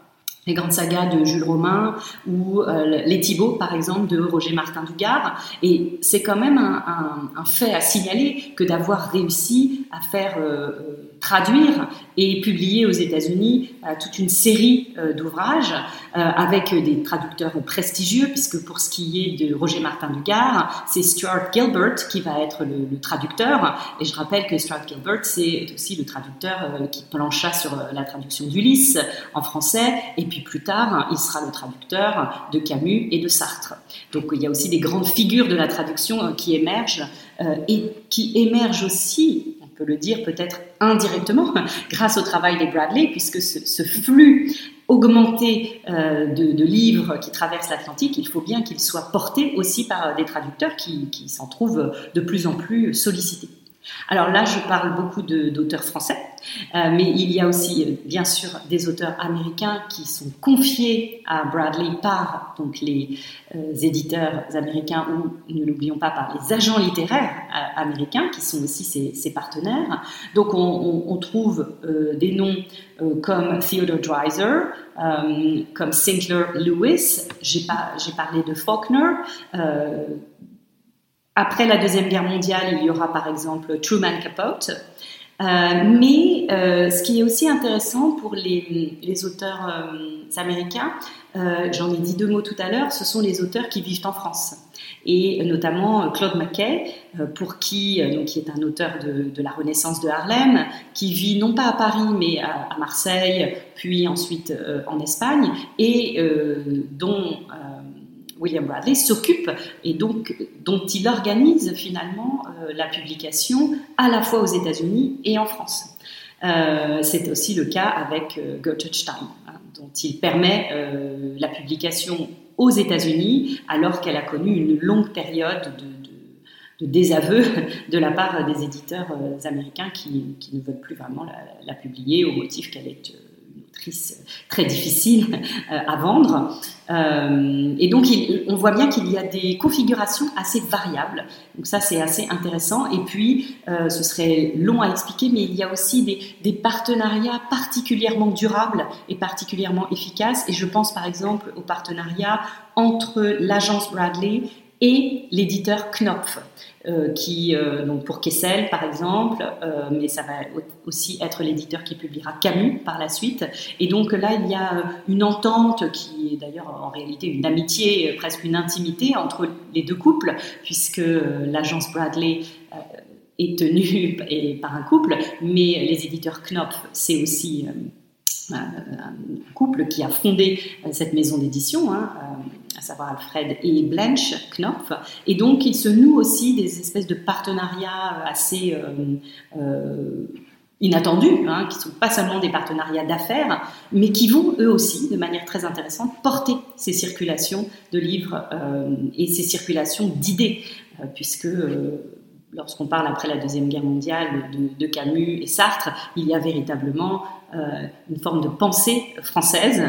[SPEAKER 2] les grandes sagas de Jules Romain ou euh, les Thibauts, par exemple, de Roger Martin Dugard. Et c'est quand même un, fait à signaler que d'avoir réussi à faire euh, traduire et publier aux États-Unis toute une série d'ouvrages avec des traducteurs prestigieux, puisque pour ce qui est de Roger Martin Dugard, c'est Stuart Gilbert qui va être le, traducteur. Et je rappelle que Stuart Gilbert, c'est aussi le traducteur qui plancha sur la traduction d'Ulysse en français et puis plus tard, il sera le traducteur de Camus et de Sartre. Donc il y a aussi des grandes figures de la traduction euh, qui émergent euh, et qui émergent aussi, peut le dire peut-être indirectement, <laughs> grâce au travail des Bradley, puisque ce, flux augmenté euh, de, livres qui traversent l'Atlantique, il faut bien qu'il soit porté aussi par des traducteurs qui s'en trouvent de plus en plus sollicités. Alors là, je parle beaucoup d'auteurs français, euh, mais il y a aussi, euh, bien sûr, des auteurs américains qui sont confiés à Bradley par donc, les euh, éditeurs américains ou, ne l'oublions pas, par les agents littéraires américains qui sont aussi ses, partenaires. Donc on, trouve des noms comme Theodore Dreiser, comme Sinclair Lewis, j'ai parlé de Faulkner après la Deuxième Guerre mondiale, il y aura par exemple Truman Capote. Euh, mais euh, ce qui est aussi intéressant pour les, auteurs euh, américains, j'en ai dit deux mots tout à l'heure, ce sont les auteurs qui vivent en France. Et notamment Claude Mackay, pour qui, donc, qui est un auteur de, la Renaissance de Harlem, qui vit non pas à Paris mais à, à Marseille, puis ensuite en Espagne, et dont William Bradley s'occupe et donc dont il organise finalement euh, la publication à la fois aux États-Unis et en France. Euh, c'est aussi le cas avec euh, Gertrude Stein, hein, dont il permet la publication aux États-Unis alors qu'elle a connu une longue période de, désaveu de la part des éditeurs américains qui, ne veulent plus vraiment la publier au motif qu'elle est très difficile euh, à vendre. Euh, et donc, on voit bien qu'il y a des configurations assez variables. Donc ça, c'est assez intéressant. Et puis, euh, ce serait long à expliquer, mais il y a aussi des, des, partenariats particulièrement durables et particulièrement efficaces. Et je pense par exemple au partenariat entre l'agence Bradley et l'éditeur Knopf. Euh, qui, euh, donc pour Kessel par exemple, euh, mais ça va aussi être l'éditeur qui publiera Camus par la suite. Et donc là, il y a une entente qui est d'ailleurs en réalité une amitié, presque une intimité entre les deux couples, puisque l'agence Bradley est tenue <laughs> par un couple, mais les éditeurs Knopf, c'est aussi un couple qui a fondé cette maison d'édition. Hein, à savoir Alfred et Blanche Knopf. Et donc, il se noue aussi des espèces de partenariats assez euh, euh, inattendus, hein, qui sont pas seulement des partenariats d'affaires, mais qui vont eux aussi, de manière très intéressante, porter ces circulations de livres euh, et ces circulations d'idées, euh, puisque euh, lorsqu'on parle après la Deuxième Guerre mondiale de, Camus et Sartre, il y a véritablement une forme de pensée française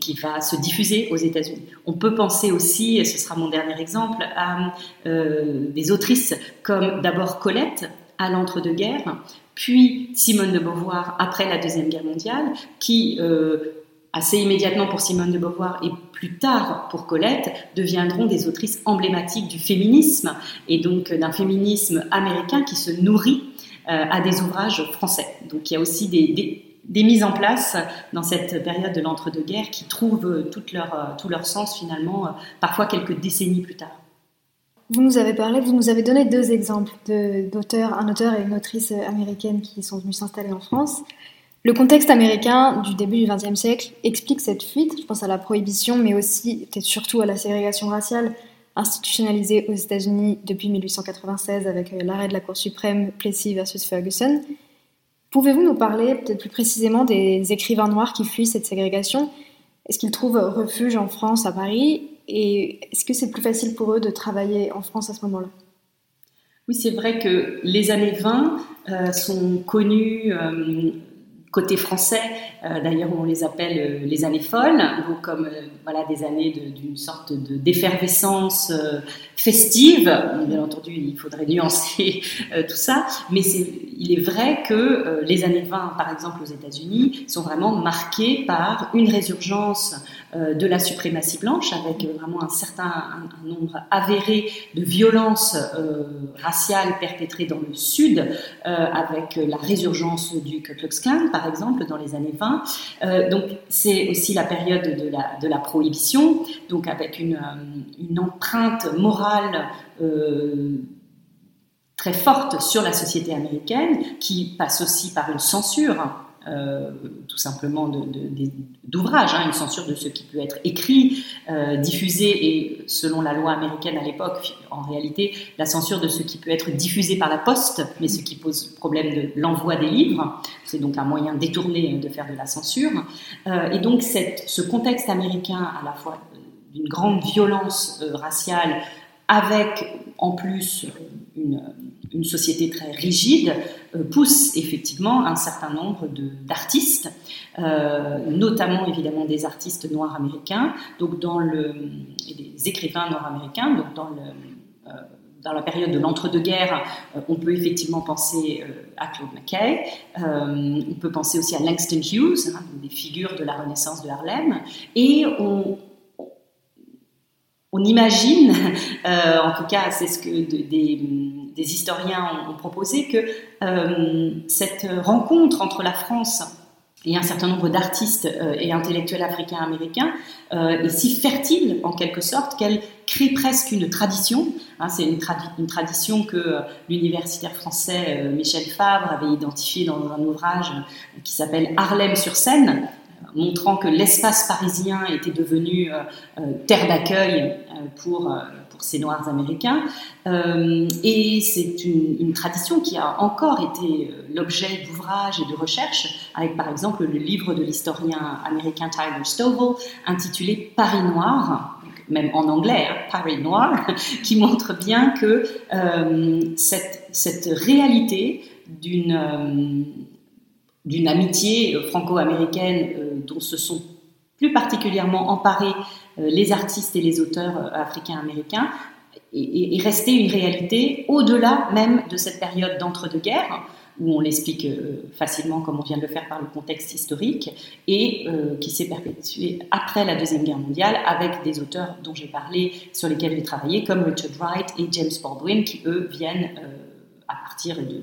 [SPEAKER 2] qui va se diffuser aux États-Unis. On peut penser aussi, ce sera mon dernier exemple, à des autrices comme d'abord Colette, à l'entre-deux-guerres, puis Simone de Beauvoir après la Deuxième Guerre mondiale, qui, euh, assez immédiatement pour Simone de Beauvoir et plus tard pour Colette, deviendront des autrices emblématiques du féminisme, et donc d'un féminisme américain qui se nourrit euh, à des ouvrages français. Donc il y a aussi des, des, mises en place dans cette période de l'entre-deux-guerres qui trouvent toute leur, tout leur sens finalement, parfois quelques décennies plus tard.
[SPEAKER 1] Vous nous avez parlé, vous nous avez donné deux exemples d'auteurs, un auteur et une autrice américaine qui sont venus s'installer en France. Le contexte américain du début du XXe siècle explique cette fuite, je pense à la prohibition, mais aussi peut-être surtout à la ségrégation raciale institutionnalisée aux États-Unis depuis 1896 avec euh, l'arrêt de la Cour suprême Plessy versus Ferguson. Pouvez-vous nous parler peut-être plus précisément des écrivains noirs qui fuient cette ségrégation? Est-ce qu'ils trouvent refuge en France, à Paris? Et est-ce que c'est plus facile pour eux de travailler en France à ce moment-là?
[SPEAKER 2] Oui, c'est vrai que les années 20 euh, sont connues euh, côté français, euh, d'ailleurs on les appelle euh, les années folles, comme euh, voilà des années d'une sorte de d'effervescence festive. Bien entendu, il faudrait nuancer tout ça, mais il est vrai que les années 20, par exemple aux États-Unis, sont vraiment marquées par une résurgence de la suprématie blanche, avec vraiment un certain nombre avéré de violences raciales perpétrées dans le Sud, avec la résurgence du Ku Klux Klan, par exemple, dans les années 20. Euh, donc, c'est aussi la période de la, prohibition, donc avec euh, une empreinte morale euh, très forte sur la société américaine, qui passe aussi par une censure euh, tout simplement d'ouvrages, hein, une censure de ce qui peut être écrit, euh, diffusé, et selon la loi américaine à l'époque, en réalité, la censure de ce qui peut être diffusé par la poste, mais ce qui pose problème de l'envoi des livres. C'est donc un moyen détourné de faire de la censure. Et donc ce contexte américain, à la fois d'une grande violence raciale, avec en plus une, société très rigide, euh, pousse effectivement un certain nombre d'artistes, euh, notamment évidemment des artistes noirs américains, donc dans le, et des écrivains noirs américains, donc dans le, euh, dans la période de l'entre-deux-guerres, on peut effectivement penser à Claude McKay, on peut penser aussi à Langston Hughes, hein, des figures de la Renaissance de Harlem, et on, on imagine, <laughs> euh, en tout cas c'est ce que des, historiens ont, proposé, que euh, cette rencontre entre la France et un certain nombre d'artistes euh, et intellectuels africains-américains est si fertile en quelque sorte qu'elle crée presque une tradition. Hein, c'est une, une, tradition que l'universitaire français Michel Fabre avait identifiée dans un ouvrage qui s'appelle Harlem sur scène, montrant que l'espace parisien était devenu euh, euh, terre d'accueil euh, pour, pour ces Noirs américains. et c'est une, tradition qui a encore été l'objet d'ouvrages et de recherches, avec par exemple le livre de l'historien américain Tyler Stovall intitulé Paris Noir, même en anglais, hein, Paris Noir, <laughs> qui montre bien que cette, cette réalité d'une d'une amitié franco-américaine euh, dont se sont plus particulièrement emparés euh, les artistes et les auteurs euh, africains-américains est, restée une réalité au-delà même de cette période d'entre-deux-guerres où on l'explique facilement comme on vient de le faire par le contexte historique, et qui s'est perpétuée après la Deuxième Guerre mondiale avec des auteurs dont j'ai parlé, sur lesquels j'ai travaillé, comme Richard Wright et James Baldwin, qui eux viennent à partir de,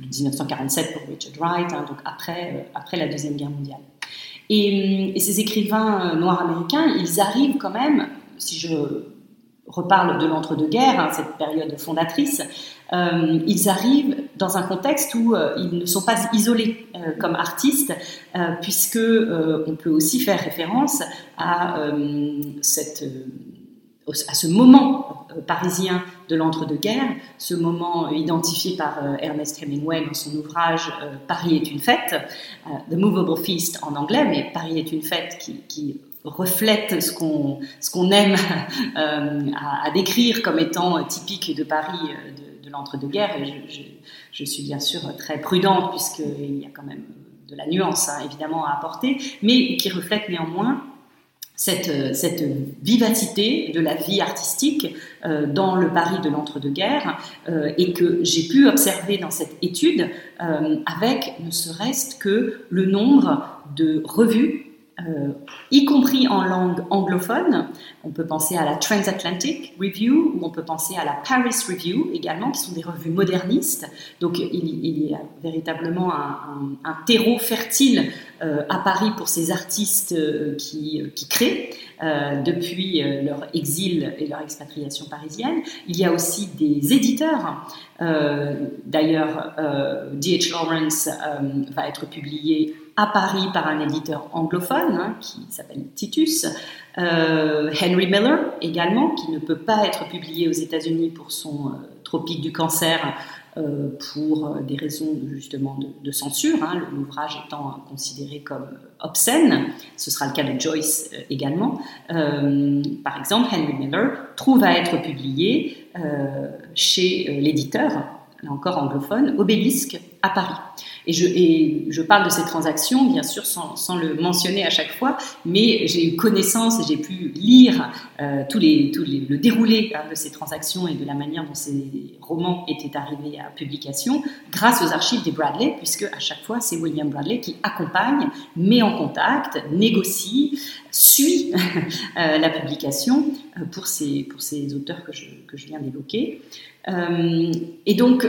[SPEAKER 2] 1947 pour Richard Wright, hein, donc après, euh, après la Deuxième Guerre mondiale. Et, et, ces écrivains euh, noirs américains, ils arrivent quand même, si je reparle de l'entre-deux-guerres, hein, cette période fondatrice, euh, ils arrivent dans un contexte où ils ne sont pas isolés comme artistes, puisque on peut aussi faire référence à cette à ce moment parisien de l'entre-deux-guerres, ce moment identifié par Ernest Hemingway dans son ouvrage Paris est une fête, The Movable Feast en anglais, mais Paris est une fête qui, reflète ce qu'on ce qu'on aime <laughs> à, décrire comme étant typique de Paris de, l'entre-deux-guerres. je, je, suis bien sûr très prudente puisqu'il y a quand même de la nuance hein, évidemment à apporter, mais qui reflète néanmoins cette, euh, cette, vivacité de la vie artistique euh, dans le Paris de l'entre-deux-guerres euh, et que j'ai pu observer dans cette étude avec ne serait-ce que le nombre de revues euh, y compris en langue anglophone. On peut penser à la Transatlantic Review ou on peut penser à la Paris Review également, qui sont des revues modernistes. Donc il, y a véritablement un, terreau fertile euh, à Paris pour ces artistes euh, qui, qui, créent depuis leur exil et leur expatriation parisienne. Il y a aussi des éditeurs. D'ailleurs, D.H. Lawrence va être publié à Paris par un éditeur anglophone hein, qui s'appelle Titus. Euh, Henry Miller également, qui ne peut pas être publié aux États-Unis pour son euh, Tropique du cancer euh, pour des raisons justement de, censure, hein, l'ouvrage étant considéré comme obscène. Ce sera le cas de Joyce également. par exemple, Henry Miller trouve à être publié chez l'éditeur, là encore anglophone, Obélisque à Paris. Et je, parle de ces transactions, bien sûr, sans, le mentionner à chaque fois, mais j'ai eu connaissance et j'ai pu lire euh, le déroulé hein, de ces transactions et de la manière dont ces romans étaient arrivés à publication grâce aux archives des Bradley, puisque à chaque fois, c'est William Bradley qui accompagne, met en contact, négocie, suit <laughs> euh, la publication euh, pour ces, auteurs que je, que je viens d'évoquer. Euh, et donc,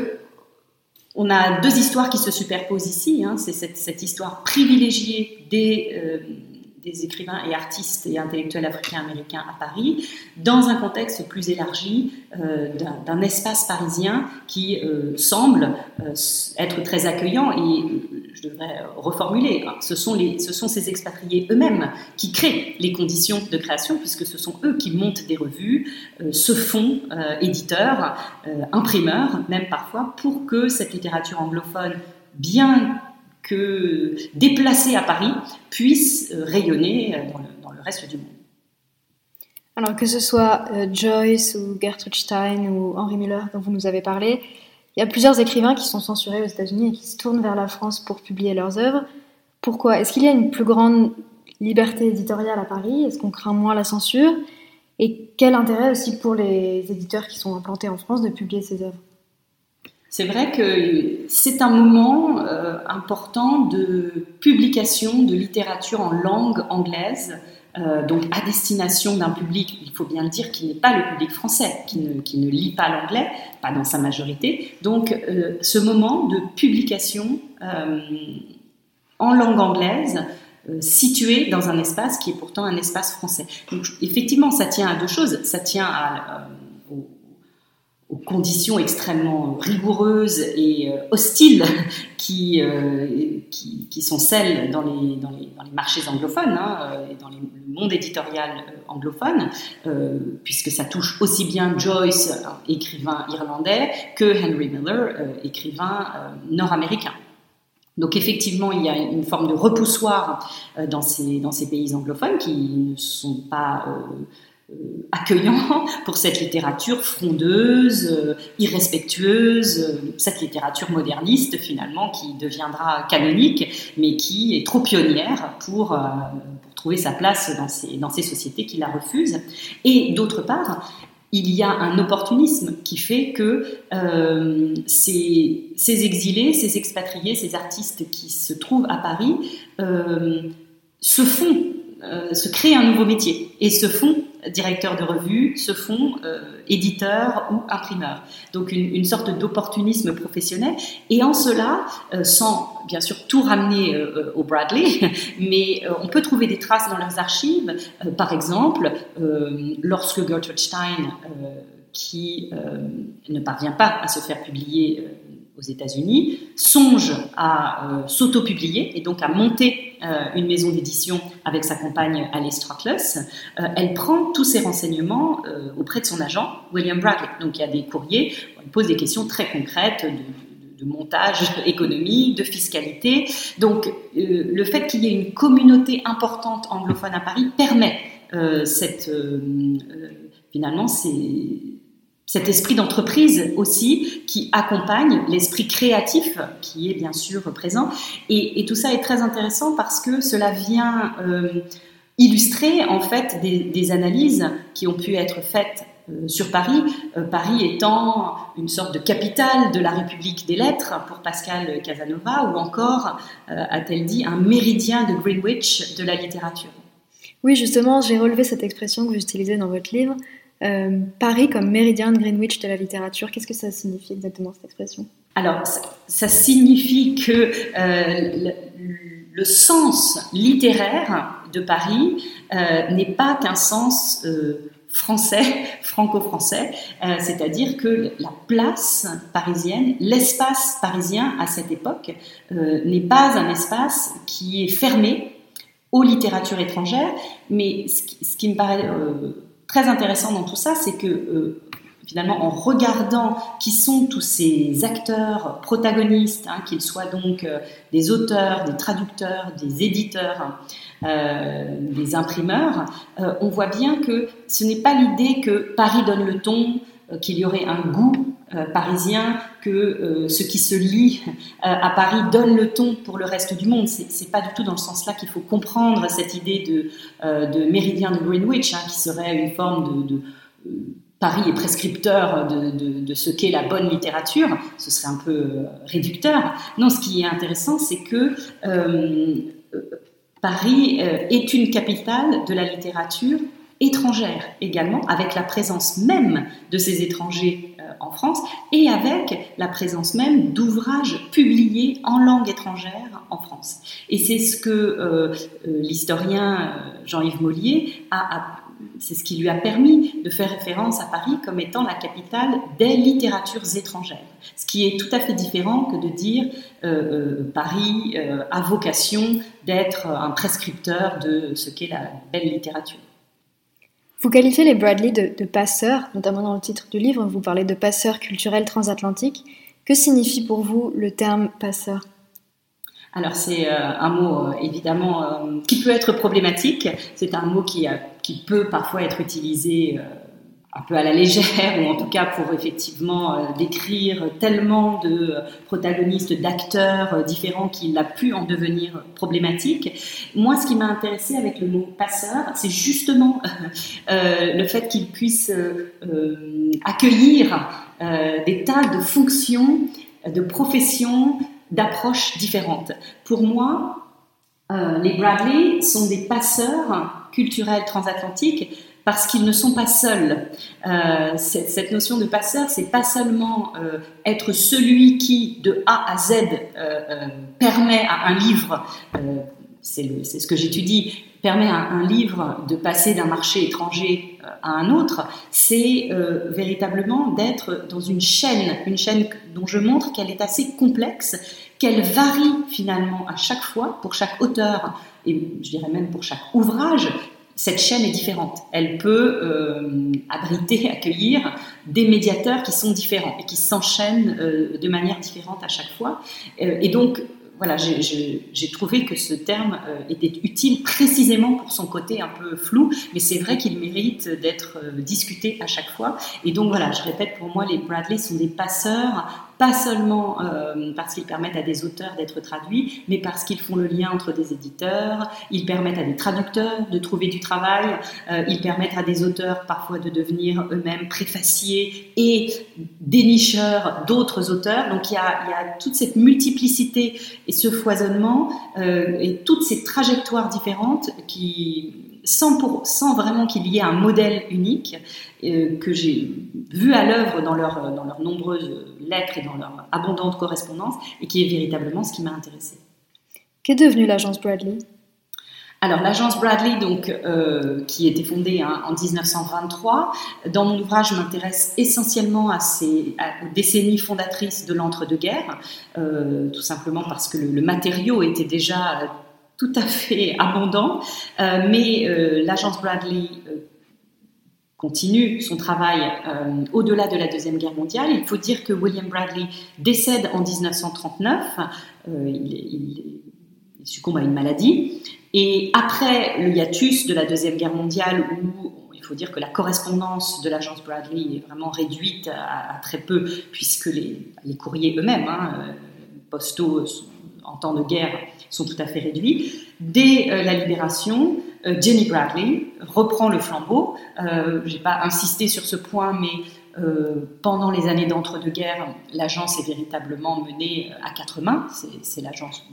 [SPEAKER 2] on a deux histoires qui se superposent ici. Hein. C'est cette, histoire privilégiée des, euh, des, écrivains et artistes et intellectuels africains-américains à Paris, dans un contexte plus élargi euh, d'un espace parisien qui euh, semble être très accueillant. Et je devrais reformuler, ce, sont les, ce sont ces expatriés eux-mêmes qui créent les conditions de création, puisque ce sont eux qui montent des revues, se font éditeurs, imprimeurs, même parfois, pour que cette littérature anglophone, bien que déplacés à Paris puissent euh, rayonner euh, dans le, reste du monde.
[SPEAKER 1] Alors que ce soit euh, Joyce ou Gertrude Stein ou Henry Miller dont vous nous avez parlé, il y a plusieurs écrivains qui sont censurés aux États-Unis et qui se tournent vers la France pour publier leurs œuvres. Pourquoi? Est-ce qu'il y a une plus grande liberté éditoriale à Paris? Est-ce qu'on craint moins la censure? Et quel intérêt aussi pour les éditeurs qui sont implantés en France de publier ces œuvres?
[SPEAKER 2] C'est vrai que c'est un moment euh, important de publication de littérature en langue anglaise, euh, donc à destination d'un public, il faut bien le dire, qui n'est pas le public français, qui ne, qui ne lit pas l'anglais, pas dans sa majorité. Donc euh, ce moment de publication en langue anglaise, situé dans un espace qui est pourtant un espace français. Donc effectivement, ça tient à deux choses. Ça tient à aux conditions extrêmement rigoureuses et euh, hostiles qui, euh, qui, qui, sont celles dans les, dans les, dans les marchés anglophones hein, euh, et dans le monde éditorial anglophone, puisque ça touche aussi bien Joyce, écrivain irlandais, que Henry Miller, écrivain nord-américain. Donc effectivement, il y a une forme de repoussoir dans ces, dans ces pays anglophones qui ne sont pas accueillant <laughs> pour cette littérature frondeuse, euh, irrespectueuse, euh, cette littérature moderniste finalement qui deviendra canonique, mais qui est trop pionnière pour, trouver sa place dans ces, sociétés qui la refusent. Et d'autre part, il y a un opportunisme qui fait que ces, exilés, ces expatriés, ces artistes qui se trouvent à Paris se font, se créent un nouveau métier et se font directeurs de revue se font euh, éditeurs ou imprimeurs. Donc une, sorte d'opportunisme professionnel. Et en cela, euh, sans bien sûr tout ramener euh, au Bradley, <laughs> mais on peut trouver des traces dans leurs archives. par exemple, lorsque Gertrude Stein, qui ne parvient pas à se faire publier aux États-Unis, songe à s'auto-publier et donc à monter une maison d'édition avec sa compagne Alice Strauchless. elle prend tous ses renseignements auprès de son agent, William Bradley. Donc il y a des courriers, où elle pose des questions très concrètes de montage <laughs> économique, de fiscalité. Donc euh, le fait qu'il y ait une communauté importante anglophone à Paris permet euh, cette, euh, finalement cet esprit d'entreprise aussi qui accompagne l'esprit créatif qui est bien sûr présent. Et, tout ça est très intéressant parce que cela vient illustrer en fait des, analyses qui ont pu être faites euh, sur Paris, euh, Paris étant une sorte de capitale de la République des lettres pour Pascal Casanova, ou encore, euh, a-t-elle dit, un méridien de Greenwich de la littérature.
[SPEAKER 1] Oui, justement, j'ai relevé cette expression que vous utilisez dans votre livre. Paris comme méridien de Greenwich de la littérature, qu'est-ce que ça signifie exactement cette expression?
[SPEAKER 2] Alors, ça, signifie que le, sens littéraire de Paris n'est pas qu'un sens français, <laughs> franco-français, euh, c'est-à-dire que la place parisienne, l'espace parisien à cette époque euh, n'est pas un espace qui est fermé aux littératures étrangères, mais ce qui, me paraît euh, très intéressant dans tout ça, c'est que finalement, en regardant qui sont tous ces acteurs protagonistes, hein, qu'ils soient donc des auteurs, des traducteurs, des éditeurs, euh, des imprimeurs, euh, on voit bien que ce n'est pas l'idée que Paris donne le ton, euh, qu'il y aurait un goût parisien, que ce qui se lit à Paris donne le ton pour le reste du monde. C'est pas du tout dans le sens-là qu'il faut comprendre cette idée de, de méridien de Greenwich, hein, qui serait une forme de, Paris est prescripteur de, de ce qu'est la bonne littérature, ce serait un peu réducteur. Non, ce qui est intéressant, c'est que Paris euh, est une capitale de la littérature étrangère également, avec la présence même de ces étrangers euh, en France et avec la présence même d'ouvrages publiés en langue étrangère en France. Et c'est ce que euh, l'historien Jean-Yves Mollier a, c'est ce qui lui a permis de faire référence à Paris comme étant la capitale des littératures étrangères. Ce qui est tout à fait différent que de dire euh, euh, Paris euh, a vocation d'être un prescripteur de ce qu'est la belle littérature.
[SPEAKER 1] Vous qualifiez les Bradley de, passeurs, notamment dans le titre du livre, vous parlez de passeurs culturels transatlantiques. Que signifie pour vous le terme passeur?
[SPEAKER 2] Alors c'est euh, un mot euh, évidemment euh, qui peut être problématique. C'est un mot qui, qui peut parfois être utilisé un peu à la légère, ou en tout cas pour effectivement décrire tellement de protagonistes, d'acteurs différents qu'il a pu en devenir problématique. Moi, ce qui m'a intéressé avec le mot passeur, c'est justement le fait qu'il puisse accueillir des tas de fonctions, de professions, d'approches différentes. Pour moi, euh, les Bradley sont des passeurs culturels transatlantiques parce qu'ils ne sont pas seuls. Euh, cette, notion de passeur, c'est pas seulement euh, être celui qui, de A à Z, permet à un livre, c'est ce que j'étudie, permet à un livre de passer d'un marché étranger euh, à un autre, c'est euh, véritablement d'être dans une chaîne, une chaîne dont je montre qu'elle est assez complexe, qu'elle varie finalement à chaque fois pour chaque auteur et je dirais même pour chaque ouvrage. Cette chaîne est différente. Elle peut euh, abriter, <laughs> accueillir des médiateurs qui sont différents et qui s'enchaînent de manière différente à chaque fois. et donc, voilà, j'ai trouvé que ce terme euh, était utile précisément pour son côté un peu flou, mais c'est vrai qu'il mérite d'être euh, discuté à chaque fois. Et donc voilà, je répète, pour moi, les Bradley sont des passeurs pas seulement euh, parce qu'ils permettent à des auteurs d'être traduits, mais parce qu'ils font le lien entre des éditeurs, ils permettent à des traducteurs de trouver du travail, euh, ils permettent à des auteurs parfois de devenir eux-mêmes préfaciers et dénicheurs d'autres auteurs. Donc il y, a, il y, a, toute cette multiplicité et ce foisonnement euh, et toutes ces trajectoires différentes qui sans, pour, sans vraiment qu'il y ait un modèle unique euh, que j'ai vu à l'œuvre dans, leur, dans leurs nombreuses lettres et dans leur abondante correspondance et qui est véritablement ce qui m'a intéressée.
[SPEAKER 1] Qu'est devenue l'agence Bradley?
[SPEAKER 2] Alors l'agence Bradley, donc, euh, qui était fondée hein, en 1923, dans mon ouvrage, je m'intéresse essentiellement à ces aux décennies fondatrices de l'entre-deux-guerres, euh, tout simplement parce que le, matériau était déjà tout à fait abondant, euh, mais l'agence Bradley continue son travail au-delà de la Deuxième Guerre mondiale. Il faut dire que William Bradley décède en 1939, il, succombe à une maladie, et après le hiatus de la Deuxième Guerre mondiale, où il faut dire que la correspondance de l'agence Bradley est vraiment réduite à, très peu, puisque les, courriers eux-mêmes, hein, euh, postaux en temps de guerre, sont tout à fait réduits. Dès euh, la libération, euh, Jenny Bradley reprend le flambeau. Je n'ai pas insisté sur ce point, mais pendant les années d'entre-deux-guerres, l'agence est véritablement menée à quatre mains. C'est l'agence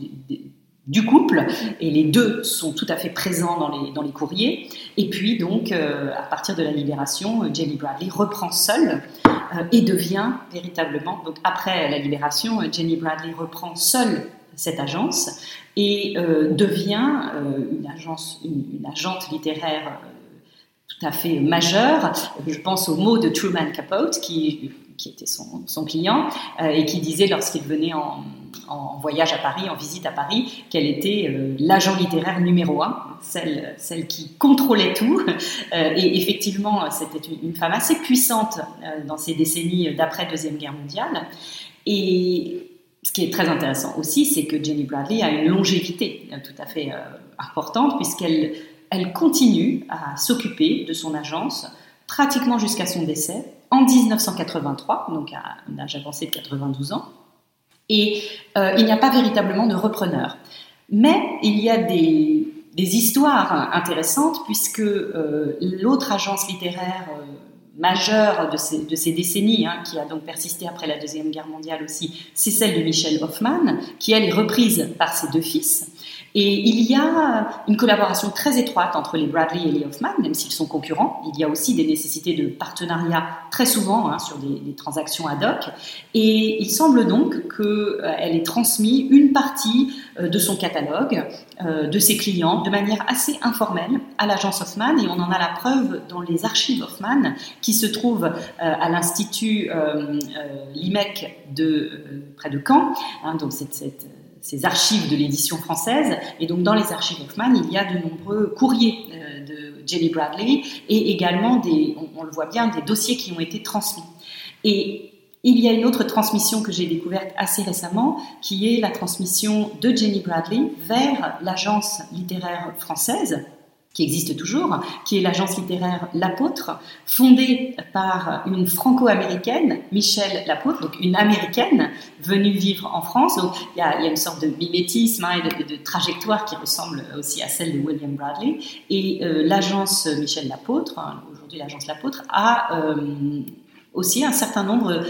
[SPEAKER 2] du couple, et les deux sont tout à fait présents dans les, dans les courriers. Et puis donc, euh, à partir de la libération, euh, Jenny Bradley reprend seule euh, et devient véritablement, donc après la libération, Jenny Bradley reprend seule cette agence et devient une, agence, une, une agente littéraire tout à fait majeure. Je pense au mot de Truman Capote, qui, qui était son, client, et qui disait lorsqu'il venait en voyage à Paris, en visite à Paris, qu'elle était euh, l'agent littéraire numéro un, celle, celle qui contrôlait tout. Euh, et effectivement, c'était une, femme assez puissante euh, dans ces décennies d'après Deuxième Guerre mondiale. Et ce qui est très intéressant aussi, c'est que Jenny Bradley a une longévité tout à fait importante, puisqu'elle elle continue à s'occuper de son agence pratiquement jusqu'à son décès en 1983, donc à un âge avancé de 92 ans. Et euh, il n'y a pas véritablement de repreneur. Mais il y a des, des histoires intéressantes puisque euh, l'autre agence littéraire euh, majeure de ces, de ces décennies, hein, qui a donc persisté après la Deuxième Guerre mondiale aussi, c'est celle de Michel Hoffman, qui elle est reprise par ses deux fils. Et il y a une collaboration très étroite entre les Bradley et les Hoffman, même s'ils sont concurrents. Il y a aussi des nécessités de partenariat très souvent hein, sur des, transactions ad hoc. Et il semble donc qu'elle euh, ait transmis une partie euh, de son catalogue, euh, de ses clients, de manière assez informelle à l'agence Hoffman. Et on en a la preuve dans les archives Hoffman qui se trouvent à l'Institut LIMEC de, près de Caen. Hein, donc cette ces archives de l'édition française. Et donc, dans les archives Hoffman, il y a de nombreux courriers euh, de Jenny Bradley et également, des, on, le voit bien, des dossiers qui ont été transmis. Et il y a une autre transmission que j'ai découverte assez récemment, qui est la transmission de Jenny Bradley vers l'agence littéraire française, qui existe toujours, qui est l'agence littéraire L'Apôtre, fondée par une franco-américaine, Michelle L'Apôtre, donc une américaine venue vivre en France. Donc il y a, une sorte de mimétisme hein, et de, trajectoire qui ressemble aussi à celle de William Bradley. Et euh, l'agence Michelle L'Apôtre, hein, aujourd'hui l'agence L'Apôtre, a euh, aussi un certain nombre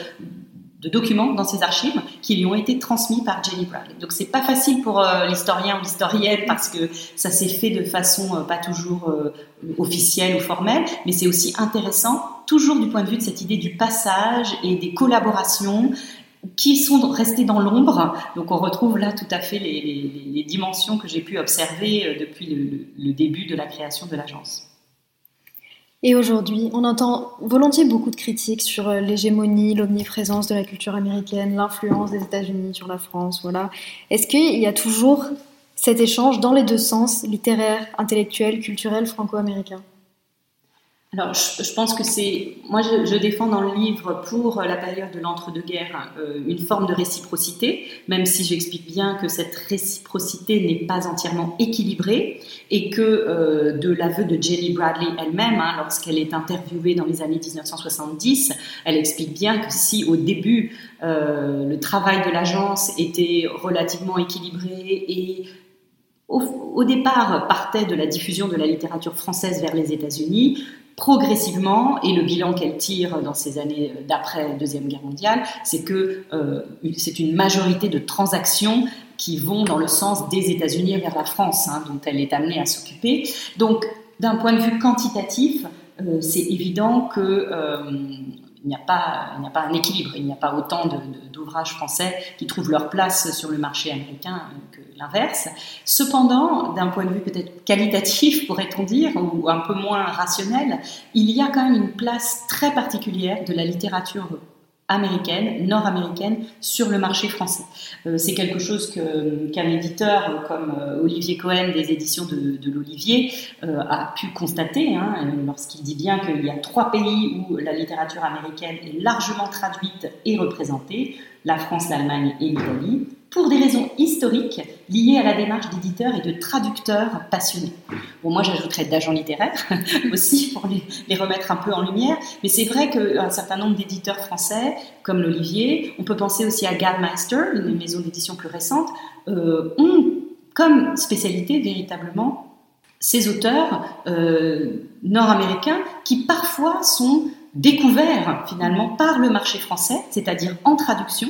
[SPEAKER 2] de documents dans ses archives qui lui ont été transmis par Jenny Bradley. Donc c'est pas facile pour euh, l'historien ou l'historienne parce que ça s'est fait de façon euh, pas toujours euh, officielle ou formelle, mais c'est aussi intéressant toujours du point de vue de cette idée du passage et des collaborations qui sont restées dans l'ombre. Donc on retrouve là tout à fait les, dimensions que j'ai pu observer depuis le début de la création de l'agence.
[SPEAKER 1] Et aujourd'hui, on entend volontiers beaucoup de critiques sur euh, l'hégémonie, l'omniprésence de la culture américaine, l'influence des États-Unis sur la France. Voilà. Est-ce qu'il y a toujours cet échange dans les deux sens, littéraire, intellectuel, culturel, franco-américain?
[SPEAKER 2] Alors, je, pense que c'est. Moi, je, défends dans le livre, pour la période de l'entre-deux-guerres, euh, une forme de réciprocité, même si j'explique bien que cette réciprocité n'est pas entièrement équilibrée et que, euh, de l'aveu de Jenny Bradley elle-même, hein, lorsqu'elle est interviewée dans les années 1970, elle explique bien que si au début, euh, le travail de l'agence était relativement équilibré et au, au, départ partait de la diffusion de la littérature française vers les États-Unis progressivement, et le bilan qu'elle tire dans ces années d'après Deuxième Guerre mondiale, c'est que euh, c'est une majorité de transactions qui vont dans le sens des États-Unis vers la France, hein, dont elle est amenée à s'occuper. Donc, d'un point de vue quantitatif, euh, c'est évident que euh, il n'y a, pas, il a pas un équilibre, il n'y a pas autant d'ouvrages français qui trouvent leur place sur le marché américain que l'inverse. Cependant, d'un point de vue peut-être qualitatif, <laughs> pourrait-on dire, ou un peu moins rationnel, il y a quand même une place très particulière de la littérature américaine, nord-américaine, sur le marché français. Euh, c'est quelque chose qu'un éditeur comme euh, Olivier Cohen des éditions de, l'Olivier euh, a pu constater hein, lorsqu'il dit bien qu'il y a trois pays où la littérature américaine est largement traduite et représentée, la France, l'Allemagne et l'Italie pour des raisons historiques liées à la démarche d'éditeurs et de traducteurs passionnés. Bon, moi j'ajouterais d'agents littéraires <laughs> aussi pour les, remettre un peu en lumière, mais c'est vrai qu'un certain nombre d'éditeurs français, comme l'Olivier, on peut penser aussi à Gallmeister, une maison d'édition plus récente, euh, ont comme spécialité véritablement ces auteurs euh, nord-américains qui parfois sont découverts finalement par le marché français, c'est-à-dire en traduction,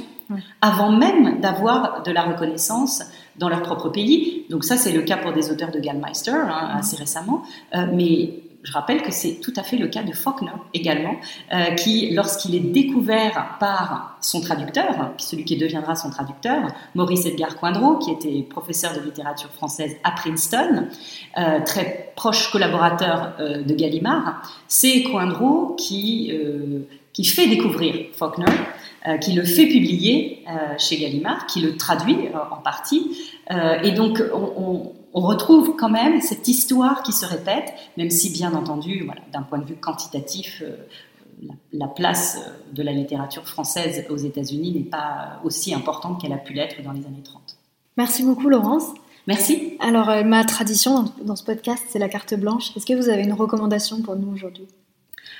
[SPEAKER 2] avant même d'avoir de la reconnaissance dans leur propre pays. Donc ça, c'est le cas pour des auteurs de Gallmeister, hein, assez récemment. Euh, mais je rappelle que c'est tout à fait le cas de Faulkner également, euh, qui, lorsqu'il est découvert par son traducteur, celui qui deviendra son traducteur, Maurice Edgar Coindreau, qui était professeur de littérature française à Princeton, euh, très proche collaborateur de Gallimard, c'est Coindreau qui, qui fait découvrir Faulkner euh, qui le fait publier euh, chez Gallimard, qui le traduit euh, en partie. et donc, on, retrouve quand même cette histoire qui se répète, même si, bien entendu, voilà, d'un point de vue quantitatif, la, place de la littérature française aux États-Unis n'est pas aussi importante qu'elle a pu l'être dans les années 30.
[SPEAKER 1] Merci beaucoup, Laurence.
[SPEAKER 2] Merci.
[SPEAKER 1] Alors, ma tradition dans, dans ce podcast, c'est la carte blanche. Est-ce que vous avez une recommandation pour nous aujourd'hui?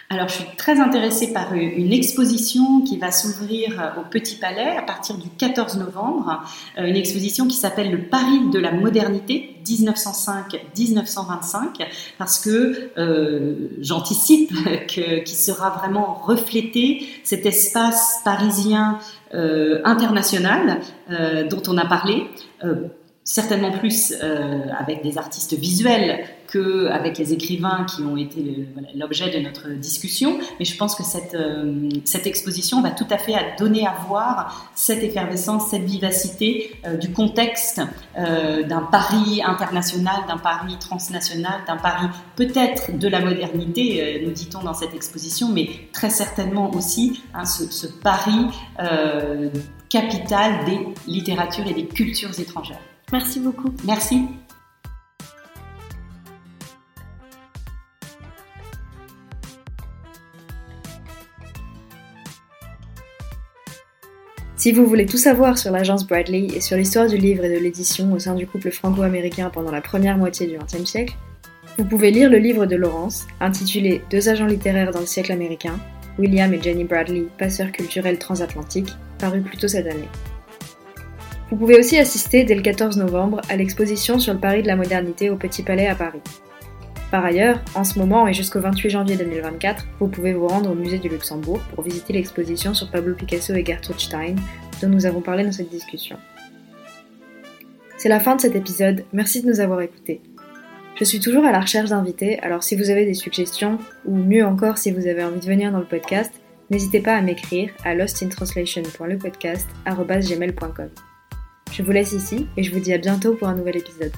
[SPEAKER 2] Alors, je suis très intéressée par une exposition qui va s'ouvrir au Petit Palais à partir du 14 novembre, euh, une exposition qui s'appelle Le Paris de la modernité 1905-1925, parce que euh, j'anticipe <laughs> qu'il sera vraiment reflété cet espace parisien euh, international dont on a parlé certainement plus avec des artistes visuels qu'avec les écrivains qui ont été l'objet de notre discussion. Mais je pense que cette, euh, cette exposition va tout à fait donner à voir cette effervescence, cette vivacité euh, du contexte euh, d'un Paris international, d'un Paris transnational, d'un Paris peut-être de la modernité, nous dit-on dans cette exposition, mais très certainement aussi hein, ce, ce, Paris capital des littératures et des cultures étrangères.
[SPEAKER 1] Merci beaucoup.
[SPEAKER 2] Merci.
[SPEAKER 1] Si vous voulez tout savoir sur l'agence Bradley et sur l'histoire du livre et de l'édition au sein du couple franco-américain pendant la première moitié du XXe siècle, vous pouvez lire le livre de Laurence, intitulé Deux agents littéraires dans le siècle américain, William et Jenny Bradley, passeurs culturels transatlantiques, paru plus tôt cette année. Vous pouvez aussi assister dès le 14 novembre à l'exposition sur le Paris de la modernité au Petit Palais à Paris. Par ailleurs, en ce moment et jusqu'au 28 janvier 2024, vous pouvez vous rendre au musée du Luxembourg pour visiter l'exposition sur Pablo Picasso et Gertrude Stein dont nous avons parlé dans cette discussion. C'est la fin de cet épisode, merci de nous avoir écoutés. Je suis toujours à la recherche d'invités, alors si vous avez des suggestions, ou mieux encore si vous avez envie de venir dans le podcast, n'hésitez pas à m'écrire à lostintranslation.lepodcast.gmail.com. Je vous laisse ici et je vous dis à bientôt pour un nouvel épisode.